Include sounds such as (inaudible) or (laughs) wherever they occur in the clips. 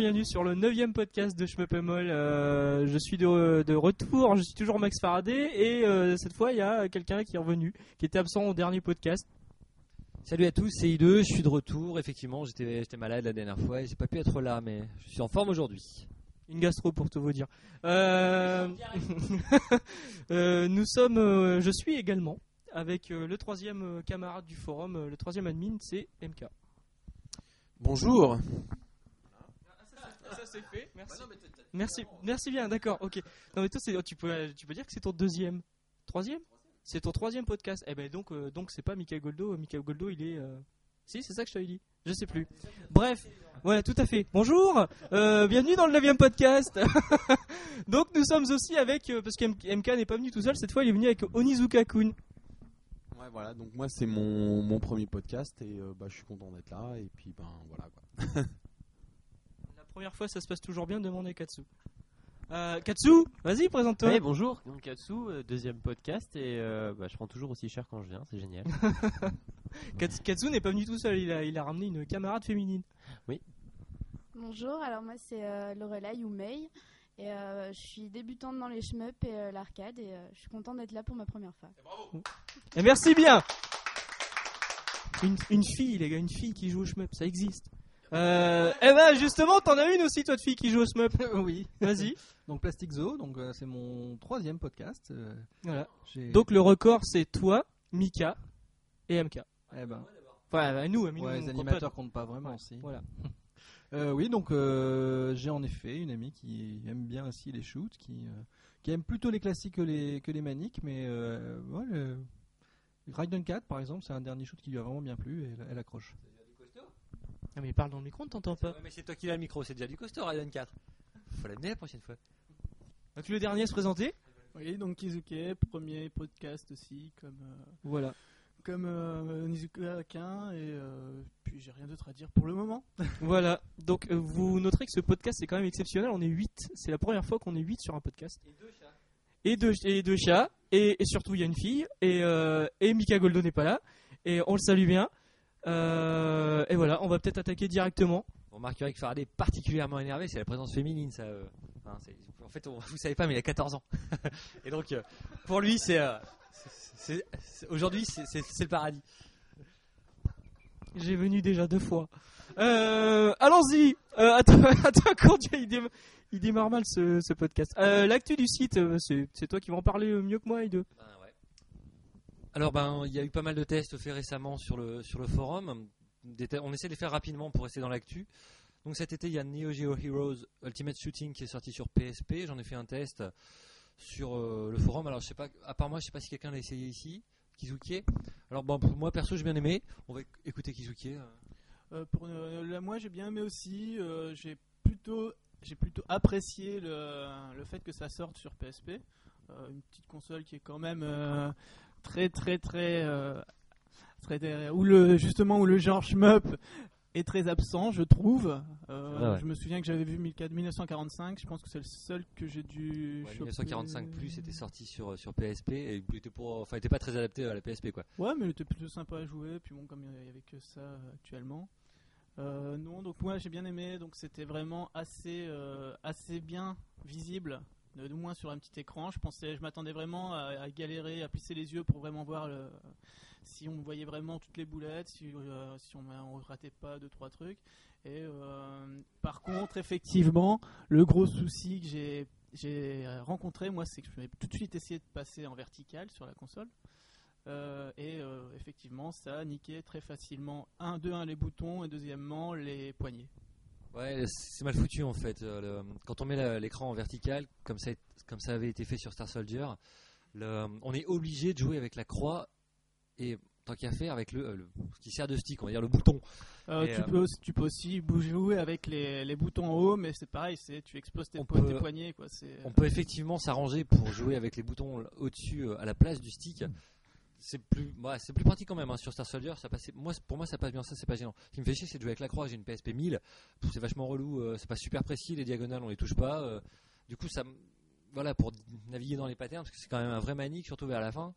Bienvenue sur le 9 podcast de Schmeppemol. Euh, je suis de, de retour, je suis toujours Max Faraday et euh, cette fois il y a quelqu'un qui est revenu, qui était absent au dernier podcast. Salut à tous, c'est I2, je suis de retour. Effectivement, j'étais malade la dernière fois et j'ai pas pu être là, mais je suis en forme aujourd'hui. Une gastro pour tout vous dire. Euh, (laughs) euh, nous sommes, euh, je suis également avec euh, le troisième camarade du forum, euh, le troisième admin, c'est MK. Bonjour. Ça c'est fait, merci. Merci, merci bien, d'accord, ok. Non mais toi, c'est- tu peux, tu peux dire que c'est ton deuxième, troisième C'est ton troisième podcast. Eh ben donc, euh, donc c'est pas Michael Goldo. Michael Goldo, il est. euh, Si, c'est ça que je t'avais dit. Je sais plus. Bref, voilà, tout à fait. Bonjour, euh, bienvenue dans le 9 podcast. (laughs) donc nous sommes aussi avec, parce que MK n'est pas venu tout seul, cette fois il est venu avec Onizuka Kun. Ouais, voilà, donc moi c'est mon, mon premier podcast et euh, bah, je suis content d'être là et puis ben voilà quoi. (laughs) Première fois, ça se passe toujours bien, demandez Katsu. Euh, Katsu, vas-y, présente-toi. Bonjour, donc Katsu, euh, deuxième podcast et euh, bah, je prends toujours aussi cher quand je viens, c'est génial. (laughs) Katsu, Katsu n'est pas venu tout seul, il a, il a ramené une camarade féminine. Bonjour, alors moi c'est euh, Lorelai ou May et euh, je suis débutante dans les shmups et euh, l'arcade et euh, je suis contente d'être là pour ma première fois. Et merci bien une, une fille, les gars, une fille qui joue au shmup, ça existe. Euh, eh ben justement, t'en as une aussi, toi, de fille qui joue au shmup. (laughs) oui. Vas-y. (laughs) Donc Plastic Zoo, donc euh, c'est mon troisième podcast. euh, Voilà. j'ai- Donc le record, c'est toi, Mika et MK. eh ben, Enfin, nous, nous, ouais, on les compte animateurs comptent pas vraiment. si. Voilà. (laughs) Euh, oui, donc euh, j'ai en effet une amie qui aime bien aussi les shoots, qui, euh, qui aime plutôt les classiques que les, que les maniques, mais euh, ouais, le, Raiden 4 par exemple, c'est un dernier shoot qui lui a vraiment bien plu et elle, elle accroche. Ah, mais parle dans le micro, on t'entend pas. Mais c'est toi qui l'as le micro, c'est déjà du costaud, Raiden 4. Faut l'amener la prochaine fois. Donc le dernier à se présenter? Oui, donc Kizuke, premier podcast aussi, comme, euh, Voilà. comme euh, Nizuka Akin, et euh, puis j'ai rien d'autre à dire pour le moment. (laughs) Voilà. Donc euh, vous noterez que ce podcast est quand même exceptionnel. On est 8. C'est la première fois qu'on est 8 sur un podcast. Et deux chats. Et deux, et deux chats. Et, et surtout, il y a une fille. Et, euh, et Mika Goldo n'est pas là. Et on le salue bien. Euh, et voilà, on va peut-être attaquer directement. Vous remarquerez que Faraday est particulièrement énervé, c'est la présence féminine, ça. euh. Enfin, en fait, on- vous savez pas, mais il a 14 ans. (laughs) et donc, euh, pour lui, c'est. Aujourd'hui, c'est le paradis. J'ai venu déjà deux fois. Euh, Allons-y. Euh, à toi, Cordia, il, déma- il démarre mal ce, ce podcast. Euh, L'actu du site, c'est toi qui vas en parler mieux que moi, Ide. Ben, ouais. Alors ben il y a eu pas mal de tests faits récemment sur le sur le forum. On essaie de les faire rapidement pour rester dans l'actu. Donc cet été il y a Neo Geo Heroes Ultimate Shooting qui est sorti sur PSP. J'en ai fait un test sur euh, le forum. Alors je sais pas, à part moi je sais pas si quelqu'un l'a essayé ici. Kizuki. Alors bon pour moi perso j'ai bien aimé. On va éc- écouter Kizuki. euh. Euh, pour euh, moi, j'ai bien aimé aussi. j'ai plutôt, j'ai plutôt apprécié le, le fait que ça sorte sur PSP, une petite console qui est quand même très, très, très, euh, très, où le justement où le genre shmup est très absent, je trouve. Euh, ouais. Je me souviens que j'avais vu 1945. Je pense que c'est le seul que j'ai dû. Ouais, choper. 1945 plus était sorti sur sur PSP et il était pour, enfin il était pas très adapté à la PSP quoi. Ouais, mais il était plutôt sympa à jouer. Puis bon, comme il n'y avait que ça euh, actuellement. Euh, non, donc moi j'ai bien aimé. Donc c'était vraiment assez, euh, assez bien visible, de, de moins sur un petit écran. Je pensais, je m'attendais vraiment à, galérer, à plisser les yeux pour vraiment voir si on voyait vraiment toutes les boulettes, si, euh, on, on ratait pas deux trois trucs. Et euh, par contre, effectivement, le gros souci que j'ai rencontré, moi, c'est que je vais tout de suite essayer de passer en vertical sur la console. Euh, et euh, effectivement, ça a niqué très facilement, un, de un, les boutons et deuxièmement, les poignées. Ouais, c'est mal foutu en fait. Euh, le- quand on met l'écran en vertical, comme ça, comme ça avait été fait sur Star Soldier, le- on est obligé de jouer avec la croix et tant qu'à faire avec le, euh, le- ce qui sert de stick, on va dire le bouton. Euh, tu, euh, peux, aussi- tu peux aussi jouer avec les, les boutons en haut, mais c'est pareil, c'est tu exploses tes, On po- peut- tes poignets. Quoi, On peut effectivement s'arranger pour jouer avec les boutons au-dessus à la place du stick. C'est plus, plus pratique quand même hein, sur Star Soldier. Ça passait, moi, pour moi, ça passe bien. Ça, c'est pas gênant. Ce qui me fait chier, c'est de jouer avec la croix. J'ai une PSP 1000. Pff, C'est vachement relou. euh, c'est pas super précis. Les diagonales, on les touche pas. euh, du coup, ça, voilà, pour naviguer dans les patterns, parce que c'est quand même un vrai manique, surtout vers la fin.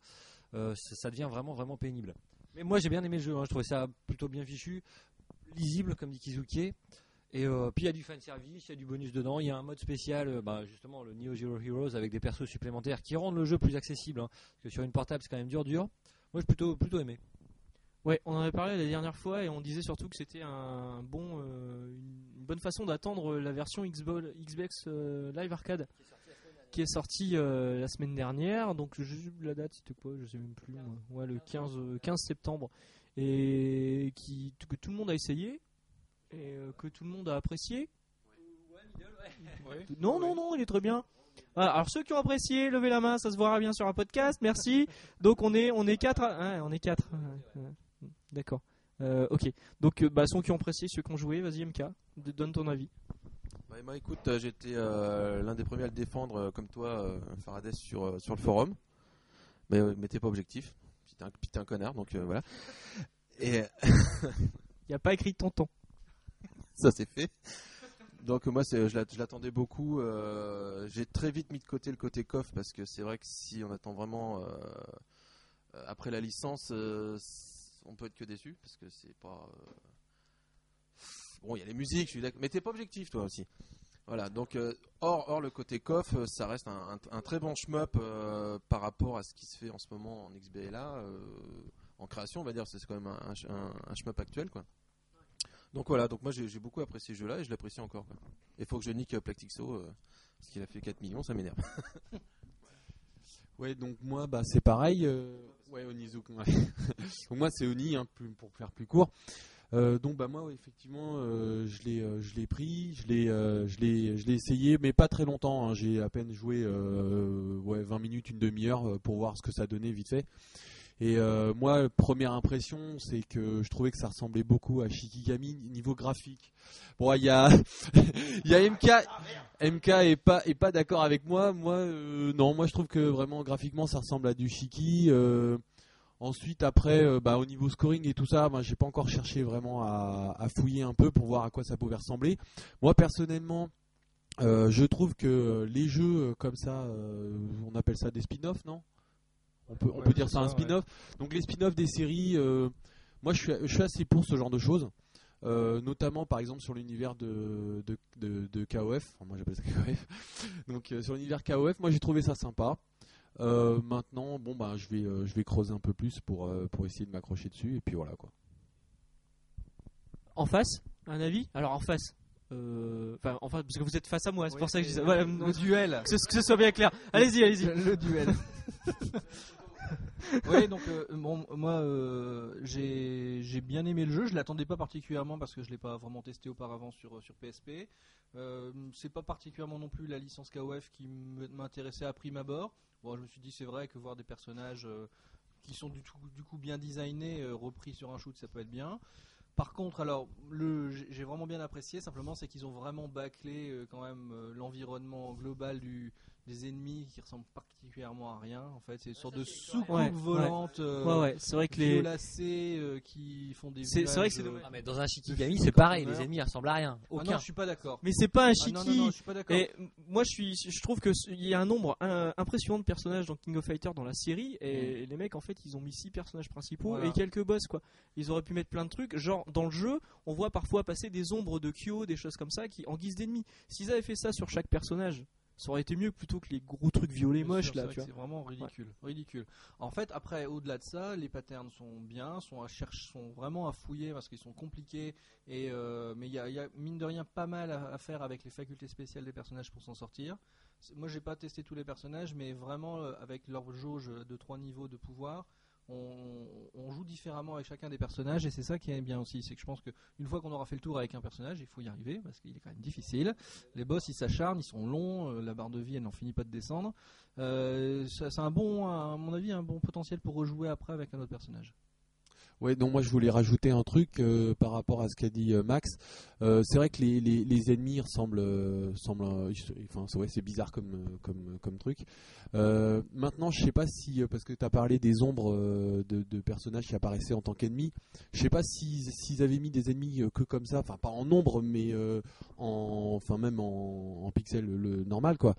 euh, ça, ça devient vraiment, vraiment pénible. Mais moi, j'ai bien aimé le jeu. hein, je trouvais ça plutôt bien fichu, lisible, comme dit Kizuki. Et euh, puis il y a du fan service, il y a du bonus dedans, il y a un mode spécial, euh, bah, justement le Neo Zero Heroes avec des persos supplémentaires qui rendent le jeu plus accessible. hein, parce que sur une portable c'est quand même dur dur. Moi j'ai plutôt plutôt aimé. Ouais, on en avait parlé la dernière fois et on disait surtout que c'était un bon, euh, une bonne façon d'attendre la version Xbox, Xbox euh, Live Arcade qui est sortie la semaine dernière. Donc je- la date c'était quoi Je sais même plus. Ouais, le 15, euh, 15 septembre et qui que tout le monde a essayé et euh, que tout le monde a apprécié. Non, non, non, il est très bien. Voilà, alors ceux qui ont apprécié, levez la main, ça se verra bien sur un podcast. Merci. Donc on est on est quatre, à- on est quatre. D'accord. Euh, ok. Donc euh, bah ceux qui ont apprécié, ceux qui ont joué, vas-y MK, donne ton avis. Ouais, moi, écoute, euh, j'étais euh, l'un des premiers à le défendre, comme toi, euh, Faraday, sur, sur le forum. Mais, mais t'es pas objectif. Puis t'es un, puis t'es un connard, donc euh, voilà. Et (laughs) Il n'y a pas écrit tonton. (laughs) ça, c'est fait. Donc, moi, je l'att- je l'attendais beaucoup. euh, J'ai très vite mis de côté le côté coff, parce que c'est vrai que si on attend vraiment euh, euh, après la licence, euh, on peut être que déçu, parce que c'est pas. Bon, il y a les musiques, je suis d'accord. Mais t'es pas objectif, toi aussi. Voilà, donc hors, le côté coff, ça reste un, très bon shmup par rapport à ce qui se fait en ce moment en XBLA, en création, on va dire, c'est quand même un, un- un shmup actuel, quoi. Donc voilà, donc moi j'ai beaucoup apprécié ce jeu-là et je l'apprécie encore. quoi. Il faut que je nique euh, Plactixo, euh, parce qu'il a fait 4 millions, ça m'énerve. (laughs) Ouais, donc moi, bah, c'est pareil. euh, ouais, Onizuka. ouais. (laughs) donc moi, c'est Oni, hein, pour faire plus court. Euh, donc bah moi, ouais, effectivement, je l'ai, je l'ai pris, je l'ai, je l'ai, je l'ai essayé, mais pas très longtemps. hein. J'ai à peine joué, ouais, 20 minutes, une demi-heure pour voir ce que ça donnait vite fait. Et euh, moi, première impression, c'est que je trouvais que ça ressemblait beaucoup à Shikigami niveau graphique. Bon, il y a, (laughs) il y a MK, MK est pas est pas d'accord avec moi. Moi, euh, non, moi je trouve que vraiment graphiquement ça ressemble à du Shiki. Euh, ensuite, après, bah, au niveau scoring et tout ça, moi j'ai pas encore cherché vraiment à, à fouiller un peu pour voir à quoi ça pouvait ressembler. Moi personnellement. je trouve que les jeux comme ça, on appelle ça des spin-offs, non? On peut, on Ouais, peut dire ça un ouais. spin-off. Donc les spin-offs des séries, euh, moi je suis, je suis assez pour ce genre de choses. Euh, notamment par exemple sur l'univers de, de, de, de KOF, Enfin, moi j'appelle ça (laughs) KOF, donc euh, sur l'univers KOF, moi j'ai trouvé ça sympa. Euh, maintenant, bon bah je vais, euh, je vais creuser un peu plus pour, euh, pour essayer de m'accrocher dessus et puis voilà quoi. En face, un avis? Alors en face. Euh, Enfin, parce que vous êtes face à moi, c'est Oui, pour ça que je dis ça. Voilà, le duel. que, ce, que ce soit bien clair. Allez-y, allez-y. Le, le duel. (laughs) oui, donc euh, bon, moi euh, j'ai bien aimé le jeu. Je l'attendais pas particulièrement parce que je l'ai pas vraiment testé auparavant sur sur PSP. Euh, c'est pas particulièrement non plus la licence KOF qui m'intéressait à prime abord. Bon, je me suis dit c'est vrai que voir des personnages qui sont du, tout, du coup bien designés repris sur un shoot, ça peut être bien. Par contre, alors, j'ai vraiment bien apprécié. Simplement, c'est qu'ils ont vraiment bâclé euh, quand même euh, l'environnement global du, des ennemis qui ressemblent particulièrement à rien. En fait, c'est une sorte de soucoupe Ouais, ouais. volante, euh, Ouais, ouais, c'est vrai que les. violacées, euh, qui font des. C'est- vrai que c'est euh, Ah, mais dans un Shikigami, c'est pareil, les ennemis ils ressemblent à rien. Ah Aucun. non, je suis pas d'accord. Mais c'est pas un Ah shiki. non, non, non, je suis pas d'accord. Et moi, je suis, je trouve que il y a un nombre impressionnant de personnages dans King of Fighters dans la série, et les mecs, en fait, ils ont mis six personnages principaux Voilà. et quelques boss, quoi. Ils auraient pu mettre plein de trucs, genre dans le jeu, on voit parfois passer des ombres de Kyo, des choses comme ça, qui en guise d'ennemis. S'ils avaient fait ça sur chaque personnage, ça aurait été mieux plutôt que les gros trucs violets Bien moches sûr, là, c'est vrai tu que vois. C'est vraiment ridicule, ridicule. En fait, après, au-delà de ça, les patterns sont bien, sont à chercher, sont vraiment à fouiller parce qu'ils sont compliqués. Et euh, mais il y a, il y a, mine de rien pas mal à, à faire avec les facultés spéciales des personnages pour s'en sortir. Moi, j'ai pas testé tous les personnages, mais vraiment euh, avec leur jauge de trois niveaux de pouvoir. On, joue différemment avec chacun des personnages et c'est ça qui est bien aussi, c'est que je pense qu'une fois qu'on aura fait le tour avec un personnage, il faut y arriver parce qu'il est quand même difficile. Les boss ils s'acharnent, ils sont longs, euh, la barre de vie elle n'en finit pas de descendre. Euh, c'est un bon potentiel pour rejouer après avec un autre personnage. Ouais, donc moi je voulais rajouter un truc euh, par rapport à ce qu'a dit euh, Max. Euh, c'est vrai que les, les, ennemis ressemblent, semblent, enfin c'est bizarre comme comme comme truc. Maintenant, je sais pas si parce que tu as parlé des ombres de, de personnages qui apparaissaient en tant qu'ennemis. Je sais pas s'ils s'ils avaient mis des ennemis que comme ça, enfin pas en nombre, mais en, enfin même en, en pixel le normal quoi.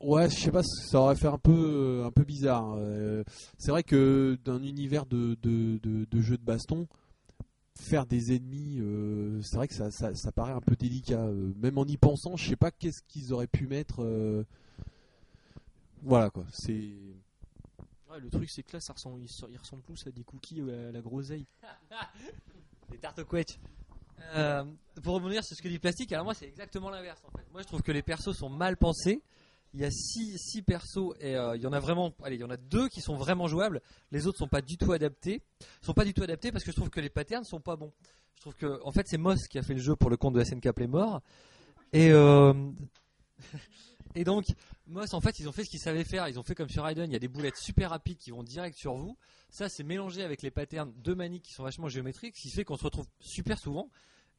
Ouais, je sais pas, ça aurait fait un peu un peu bizarre. Euh, c'est vrai que d'un univers de, de, de, de jeux de baston, faire des ennemis, euh, c'est vrai que ça, ça, ça paraît un peu délicat. euh, même en y pensant, je sais pas qu'est-ce qu'ils auraient pu mettre. Voilà quoi. C'est. Ouais, le truc c'est que là ça ressemble, il, il ressemble plus à des cookies euh, à la groseille. (laughs) Des tartes au quetch. Euh, pour rebondir sur ce que dit Plastique, alors moi c'est exactement l'inverse en fait. Moi je trouve que les persos sont mal pensés. Il y a 6 six, persos et euh, il y en a vraiment, allez, il y en a deux qui sont vraiment jouables. Les autres sont pas du tout adaptés. Sont pas du tout adaptés parce que je trouve que les patterns sont pas bons. Je trouve que, en fait, c'est Moss qui a fait le jeu pour le compte de SNK Playmore. Et euh, (laughs) et donc Moss, en fait, ils ont fait ce qu'ils savaient faire. Ils ont fait comme sur Raiden, il y a des boulettes super rapides qui vont direct sur vous. Ça, c'est mélangé avec les patterns de manique qui sont vachement géométriques, ce qui fait qu'on se retrouve super souvent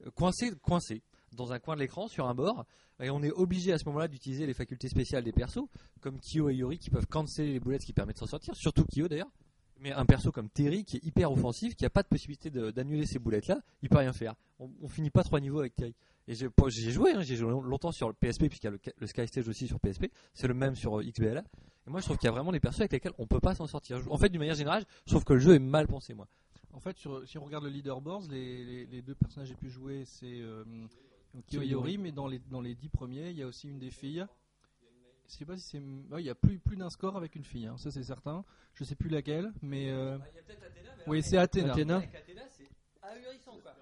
euh, coincé, coincé dans un coin de l'écran sur un bord, et on est obligé à ce moment-là d'utiliser les facultés spéciales des persos, comme Kyo et Yori qui peuvent canceller les boulettes, qui permet de s'en sortir, surtout Kyo d'ailleurs. Mais un perso comme Terry qui est hyper offensif, qui a pas de possibilité d'annuler ces boulettes-là, il peut rien faire. On, on finit pas trois niveaux avec Terry. Et j'ai pas- j'ai joué, hein, joué longtemps sur le PSP, puisqu'il y a le, Sky Stage aussi sur PSP, c'est le même sur euh, XBLA. Et moi je trouve qu'il y a vraiment des persos avec lesquels on peut pas s'en sortir. En fait, d'une manière générale, je trouve que le jeu est mal pensé, moi. En fait, si on regarde le leaderboard, les, les, les deux personnages les plus joués, c'est euh, Kiyoyori, mais dans les, dans les dix premiers, il y a aussi une des filles. Je sais pas si c'est. ouais, il y a plus, plus d'un score avec une fille, hein, ça c'est certain. Je sais plus laquelle, mais. euh, Oui, c'est Athéna. Athéna. c'est ahurissant quoi.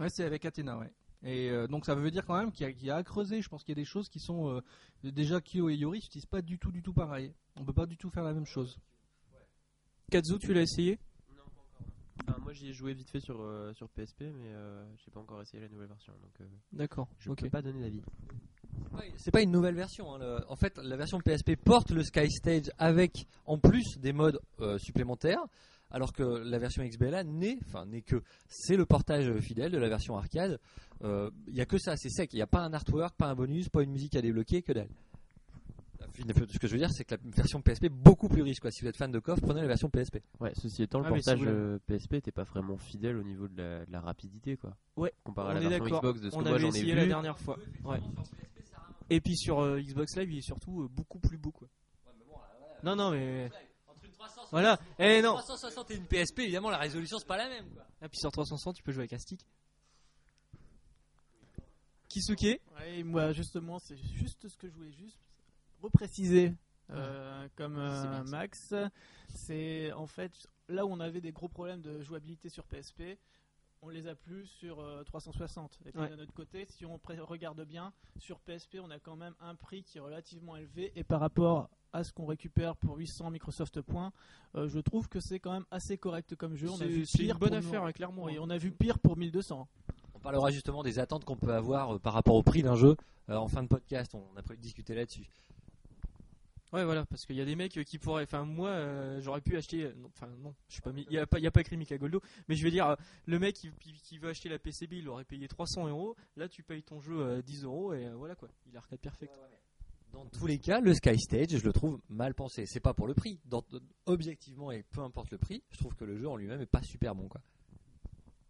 Ouais, c'est avec Athéna, ouais. Et euh, donc ça veut dire quand même qu'il y, a- qu'il y a à creuser. Je pense qu'il y a des choses qui sont. euh, déjà, Kyo et Yori n'utilisent pas du tout, du tout pareil. On peut pas du tout faire la même chose. Kazu, tu l'as essayé? Moi j'y ai joué vite fait sur, euh, sur PSP, mais euh, j'ai pas encore essayé la nouvelle version, donc euh, D'accord. je Ok. peux pas donner d'avis. C'est pas une nouvelle version. hein, le- En fait, la version PSP porte le Sky Stage avec en plus des modes euh, supplémentaires, alors que la version XBLA n'est, enfin n'est que c'est le portage fidèle de la version arcade. Il y a que ça, c'est sec. Il n'y a pas un artwork, pas un bonus, pas une musique à débloquer, que dalle. Ce que je veux dire, c'est que la version PSP est beaucoup plus riche. Quoi. Si vous êtes fan de KOF, prenez la version PSP. Ouais, ceci étant, le Ah, si portage l'avez- euh, PSP était pas vraiment fidèle au niveau de la, de la rapidité, quoi. Ouais, Comparé on à est la version. Xbox de ce On que moi j'en ai vu. la dernière fois. Ouais. Et puis sur euh, Xbox Live, il est surtout euh, beaucoup plus beau quoi. Non non mais Entre une 360 voilà. Eh non. 360 et une PSP, évidemment, la résolution c'est pas la même. Quoi. Et puis sur 360, tu peux jouer avec un stick. Kisuke? Ouais, moi justement, c'est juste ce que je voulais juste repréciser. euh, comme euh. Max, c'est en fait là où on avait des gros problèmes de jouabilité sur PSP, on les a plus sur euh, 360. Et puis Ouais. d'un autre côté, si on regarde bien, sur PSP, on a quand même un prix qui est relativement élevé et par rapport à ce qu'on récupère pour 800 Microsoft points, euh, je trouve que c'est quand même assez correct comme jeu. On a C'est vu pire une bonne affaire hein, clairement. Oui, hein. on a vu pire pour 1200. On parlera justement des attentes qu'on peut avoir euh, par rapport au prix d'un jeu euh, en fin de podcast. On a prévu de discuter là-dessus. Ouais, voilà, parce qu'il y a des mecs euh, qui pourraient. Enfin, moi, euh, j'aurais pu acheter. euh, Enfin, non, je suis pas. Il y a pas, il y a pas écrit Mika Goldo, mais je veux dire, euh, le mec qui, veut acheter la PCB, il aurait payé 300 euros. Là, tu payes ton jeu euh, 10 euros et euh, voilà quoi. Il est arcade perfect. Dans tous les cas, le Sky Stage, je le trouve mal pensé. C'est pas pour le prix. Dans- objectivement, et peu importe le prix, je trouve que le jeu en lui-même est pas super bon. Quoi.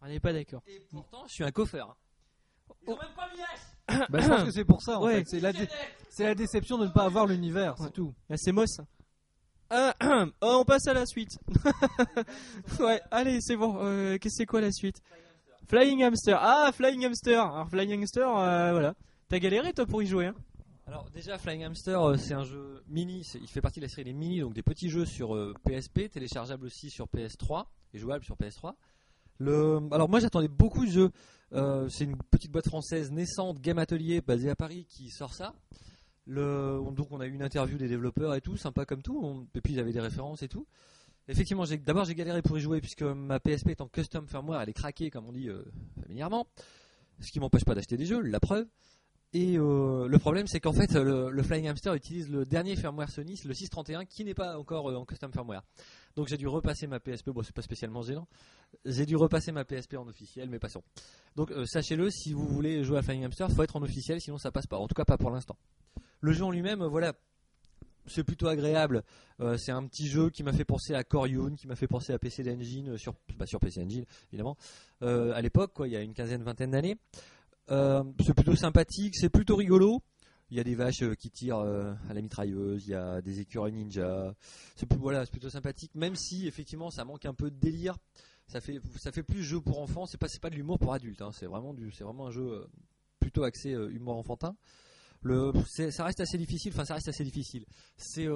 On n'est pas d'accord. Et pourtant, je suis un coffeur. Ils ont même pas mis H (coughs) Bah, je pense que c'est pour ça, en Ouais. fait. C'est la, dé- c'est la déception de ne pas avoir l'univers, c'est Ouais. tout. Là, c'est Moss. (coughs) Ah, oh, on passe à la suite. (laughs) ouais, allez, c'est bon. Euh, Qu'est-ce que c'est quoi la suite? Flying Hamster. Ah, Flying Hamster. Alors, Flying Hamster, euh, voilà. T'as galéré toi pour y jouer, hein? Alors déjà, Flying Hamster, euh, c'est un jeu mini. c'est- Il fait partie de la série des mini, donc des petits jeux sur euh, PSP, téléchargeables aussi sur PS3 et jouables sur PS3. Alors moi, j'attendais beaucoup de jeux. C'est une petite boîte française naissante, Game Atelier, basée à Paris, qui sort ça. Donc on a eu une interview des développeurs et tout, sympa comme tout. Et puis j'avais des références et tout. Effectivement, d'abord j'ai galéré pour y jouer puisque ma PSP est en custom firmware, elle est craquée comme on dit euh, familièrement. Ce qui m'empêche pas d'acheter des jeux, la preuve. Et euh, le problème, c'est qu'en fait, le, le Flying Hamster utilise le dernier firmware Sony, le 631, qui n'est pas encore euh, en custom firmware. Donc j'ai dû repasser ma PSP. Bon, c'est pas spécialement gênant. J'ai dû repasser ma PSP en officiel, mais passons. Donc euh, sachez-le, si vous voulez jouer à Flying Hamster, faut être en officiel, sinon ça passe pas. En tout cas, pas pour l'instant. Le jeu en lui-même, euh, voilà, c'est plutôt agréable. Euh, c'est un petit jeu qui m'a fait penser à Coryun, qui m'a fait penser à PC Engine sur, bah, PC Engine évidemment. À l'époque, quoi, il y a une quinzaine, vingtaine d'années. C'est plutôt sympathique, c'est plutôt rigolo. Il y a des vaches euh, qui tirent euh, à la mitrailleuse, il y a des écureuils ninja. C'est plus- voilà, c'est plutôt sympathique, même si effectivement ça manque un peu de délire. ça fait ça fait plus jeu pour enfants. C'est pas c'est pas de l'humour pour adultes. hein. C'est vraiment du c'est vraiment un jeu euh, plutôt axé humour enfantin. Le ça reste assez difficile. Enfin ça reste assez difficile. C'est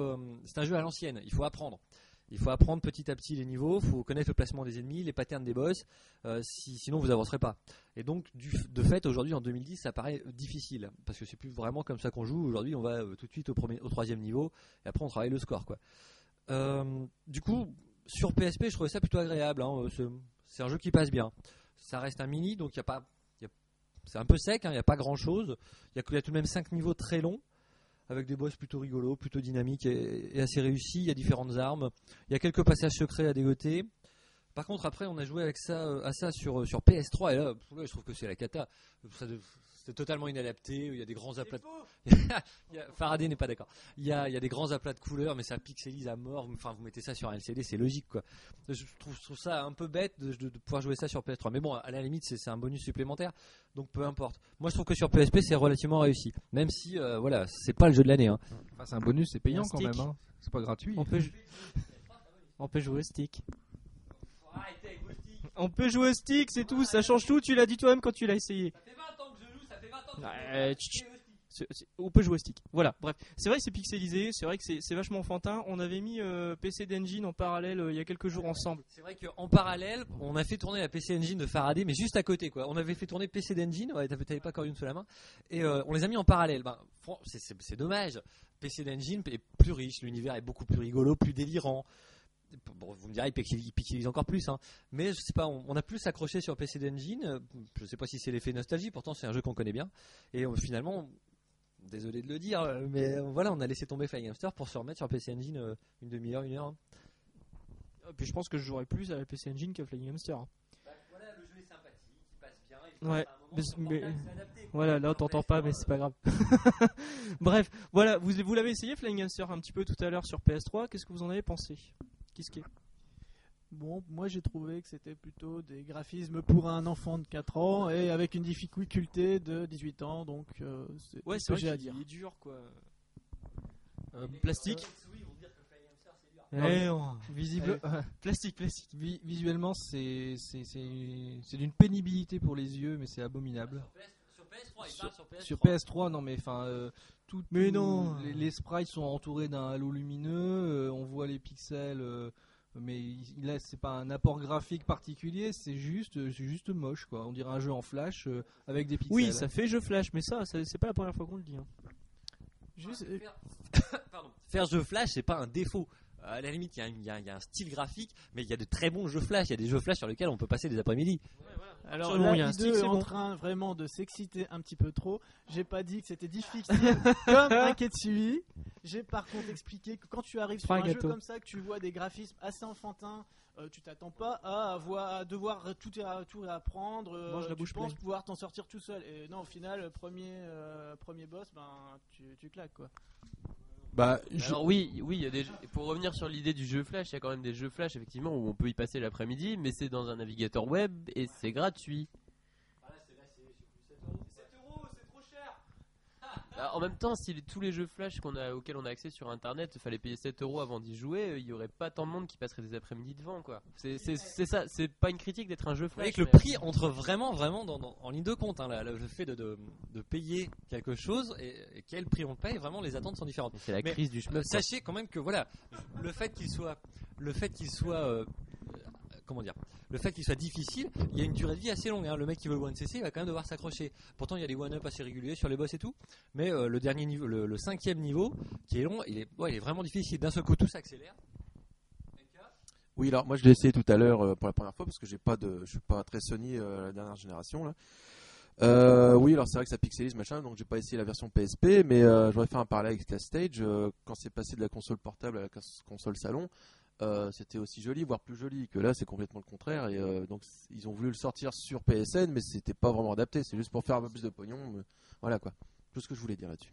c'est un jeu à l'ancienne. Il faut apprendre. Il faut apprendre petit à petit les niveaux, il faut connaître le placement des ennemis, les patterns des boss, euh, si- sinon vous avancerez pas. Et donc, de fait, aujourd'hui en 2010, ça paraît difficile parce que c'est plus vraiment comme ça qu'on joue. Aujourd'hui, on va euh, tout de suite au, premier, au troisième niveau et après on travaille le score, quoi. Euh, du coup, sur PSP, je trouvais ça plutôt agréable. hein, euh, c'est- un jeu qui passe bien. Ça reste un mini, donc il y a pas, c'est un peu sec. hein, Il n'y a pas grand chose. Il y, y a tout de même cinq niveaux très longs avec des boss plutôt rigolos, plutôt dynamiques et, assez réussis. Il y a différentes armes. Il y a quelques passages secrets à dégoter. Par contre, après, on a joué avec ça, euh, à ça sur, sur PS3 et là, je trouve que c'est la cata. C'est totalement inadapté. Il y a des grands aplats. de- (laughs) Faraday n'est pas d'accord. Il y, a, il y a des grands aplats de couleurs, mais ça pixelise à mort. Enfin, vous mettez ça sur un LCD, c'est logique, quoi. Je trouve, je trouve ça un peu bête de, de- de pouvoir jouer ça sur PS3. Mais bon, à la limite, c'est c'est un bonus supplémentaire, donc peu importe. Moi, je trouve que sur PSP, c'est relativement réussi. Même si, euh, voilà, c'est pas le jeu de l'année. hein. Enfin, c'est un bonus, c'est payant quand même. hein. C'est pas gratuit. On peut, (laughs) on peut jouer au stick. On peut jouer au stick, c'est tout, ça change tout, tu l'as dit toi-même quand tu l'as essayé. Ouais, tch, tch. C'est- c'est- On peut jouer au stick. Voilà, bref. C'est vrai que c'est pixelisé, c'est vrai que c'est c'est vachement enfantin. On avait mis euh, PC d'Engine en parallèle euh, il y a quelques jours ensemble. C'est vrai qu'en parallèle, on a fait tourner la PC Engine de Faraday, mais juste à côté, quoi. On avait fait tourner PC d'Engine, ouais, t'avais t'avais pas encore une sous la main, et euh, on les a mis en parallèle. Ben, fran- c'est- c'est c'est dommage. PC d'Engine est plus riche, l'univers est beaucoup plus rigolo, plus délirant. Bon, vous me direz, il pixel- il pixelise encore plus, hein. mais je sais pas, on, on a plus accroché sur PC d'Engine. euh, Je sais pas si c'est l'effet nostalgie, pourtant c'est un jeu qu'on connaît bien, et euh, finalement. Désolé de le dire, mais euh, voilà, on a laissé tomber Flying Hamster pour se remettre sur PC Engine euh, une demi-heure, une heure. hein. Et puis je pense que je jouerais plus à la PC Engine qu'à Flying Hamster. Voilà, le jeu est sympathique, il passe bien. Ouais, mais- mais- Voilà, là on t'entend pas, mais c'est pas grave. (laughs) Bref, voilà, vous, vous l'avez essayé Flying Hamster un petit peu tout à l'heure sur PS3. Qu'est-ce que vous en avez pensé? Qu'est-ce qui est Bon, moi j'ai trouvé que c'était plutôt des graphismes pour un enfant de 4 ans et avec une difficulté de 18 ans, donc euh, c'est Ouais, ce c'est que j'ai à dire. est dur quoi. Euh, plastique. Non, Eh, on- Visible, (laughs) Plastique, plastique. vi- visuellement, c'est c'est- c'est- c'est d'une pénibilité pour les yeux, mais c'est abominable. Sur PS3, Sur, sur PS3, non mais enfin, euh, tout, Mais tout- non. les, les sprites sont entourés d'un halo lumineux, euh, on voit les pixels, euh, mais il- là c'est pas un apport graphique particulier, c'est juste, euh, c'est juste moche quoi. On dirait un jeu en flash euh, avec des pixels. Oui, ça fait jeu flash, mais ça, ça- c'est pas la première fois qu'on le dit. hein. Juste, euh, (coughs) Pardon. Faire jeu flash, c'est pas un défaut. À la limite, il y, a un- y y a style graphique, mais il y a de très bons jeux flash. Il y a des jeux flash sur lesquels on peut passer des après-midi. Alors Absolument, là, il y a un stick, est en bon. train vraiment de s'exciter un petit peu trop. J'ai pas dit que c'était difficile (laughs) comme un Ketsui. J'ai par contre expliqué que quand tu arrives sur un un jeu comme ça, que tu vois des graphismes assez enfantins, euh, tu t'attends pas à, avoir, à devoir tout, à- tout réapprendre. euh, Mange la tu bouche penses pleine. pouvoir t'en sortir tout seul. Et non, au final, premier, euh, premier boss, ben, tu, tu claques quoi. Bah, Alors oui, oui, y a des jeux- pour revenir sur l'idée du jeu flash, il y a quand même des jeux flash effectivement où on peut y passer l'après-midi, mais c'est dans un navigateur web et c'est gratuit. En même temps, si les- tous les jeux flash qu'on a, auxquels on a accès sur internet, il fallait payer 7 euros avant d'y jouer, euh, il y aurait pas tant de monde qui passerait des après-midi devant quoi. C'est ça, c'est pas une critique d'être un jeu flash. que le prix entre vraiment, vraiment dans- dans- en ligne de compte. hein, là, le fait de, de- de payer quelque chose et, et quel prix on paye, vraiment les attentes sont différentes. C'est la Mais, crise du Euh, chemin. sachez quand même que voilà, le fait qu'il soit, le fait qu'il soit, euh, euh, comment dire, le fait qu'il soit difficile, il y a une durée de vie assez longue. hein. Le mec qui veut le one CC, il va quand même devoir s'accrocher. Pourtant, il y a des one up assez réguliers sur les boss et tout, mais euh, le dernier niveau, le, cinquième niveau, qui est long, il est, vraiment difficile. D'un seul coup, tout s'accélère. Oui, alors moi je l'ai essayé tout à l'heure euh, pour la première fois parce que j'ai pas je suis pas très Sony euh, la dernière génération. Euh, oui, alors c'est vrai que ça pixelise machin, donc j'ai pas essayé la version PSP, mais j'aurais fait un parallèle avec Cast Stage quand c'est passé de la console portable à la cons- console salon. Euh, c'était aussi joli, voire plus joli que là, c'est complètement le contraire. Et euh, donc ils ont voulu le sortir sur PSN, mais c'était pas vraiment adapté. C'est juste pour faire un peu plus de pognon. mais voilà quoi. Tout ce que je voulais dire là-dessus.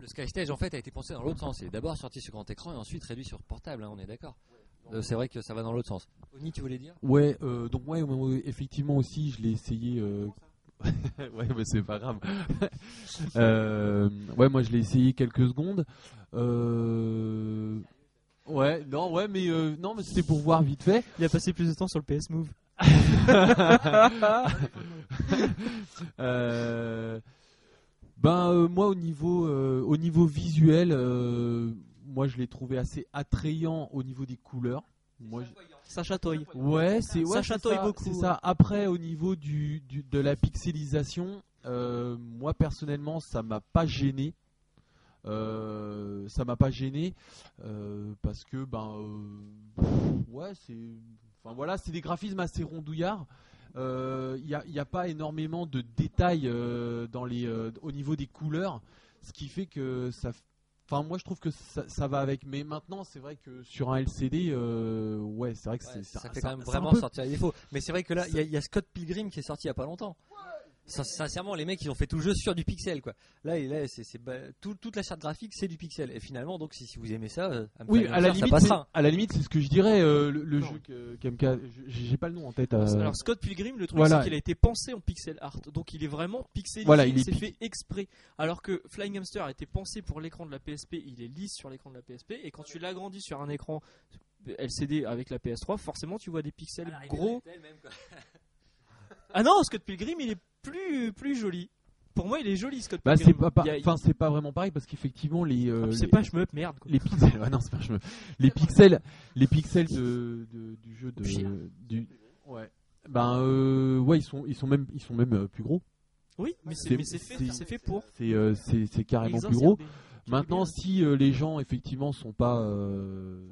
Le Sky Stage en fait a été pensé dans l'autre sens. Il est d'abord sorti sur grand écran et ensuite réduit sur portable. hein, on est d'accord. Euh, c'est vrai que ça va dans l'autre sens. Oni, tu voulais dire? Ouais, euh, donc ouais, ouais, effectivement aussi, je l'ai essayé. euh, (laughs) ouais, mais c'est pas grave. (laughs) Euh, ouais, moi je l'ai essayé quelques secondes. Euh, Ouais, non, ouais, mais euh, non, mais c'était pour voir vite fait. Il a passé plus de temps sur le PS Move. (laughs) Euh, ben euh, moi au niveau au niveau visuel, moi je l'ai trouvé assez attrayant au niveau des couleurs. Moi, Ça chatouille. Ouais, c'est ouais, Ça ça, beaucoup, C'est ouais. ça. Après, au niveau du, du- de la pixelisation, moi personnellement, ça m'a pas gêné. Euh, ça m'a pas gêné euh, parce que ben euh, ouais c'est enfin voilà c'est des graphismes assez rondouillards il n'y a, pas énormément de détails euh, dans les euh, au niveau des couleurs ce qui fait que ça enfin moi je trouve que ça, ça va avec mais maintenant c'est vrai que sur un LCD euh, ouais c'est vrai que Ouais, ça c'est- fait quand même vraiment peu- sortir les défauts. Mais c'est vrai que là, il y, a- il y a Scott Pilgrim qui est sorti il y a pas longtemps. Sincèrement, les mecs, ils ont fait tout le jeu sur du pixel, quoi. Là, là, c'est, c'est ba- tout- toute la charte graphique, c'est du pixel. Et finalement, donc, si, si vous aimez ça, euh, Oui, à la limite, ça à la limite, c'est ce que je dirais. euh, le jeu je- j'ai pas le nom en tête. euh, Alors Scott Pilgrim, le truc Voilà. c'est qu'il a été pensé en pixel art, donc il est vraiment pixelisé, Voilà, il est c'est pi- fait exprès. Alors que Flying Hamster a été pensé pour l'écran de la PSP, il est lisse sur l'écran de la PSP, et quand tu l'agrandis sur un écran LCD avec la PS3, forcément tu vois des pixels gros. Ah non, Scott Pilgrim il est plus plus joli. Pour moi, il est joli Scott bah, c'est pas, enfin, c'est pas vraiment pareil parce qu'effectivement les, euh, Ah, c'est les, pas shmup, merde. quoi. les pixels, ouais, (laughs) non, c'est pas je me- les pixels, les pixels de, de- du jeu de, du, ouais, ben, euh, ouais, ils sont, ils sont même, ils sont même euh, plus gros. Oui, mais c'est C'est- mais c'est fait, c'est- c'est fait pour. C'est, euh, c'est, c'est carrément plus gros. Maintenant, si euh, les gens effectivement sont pas euh,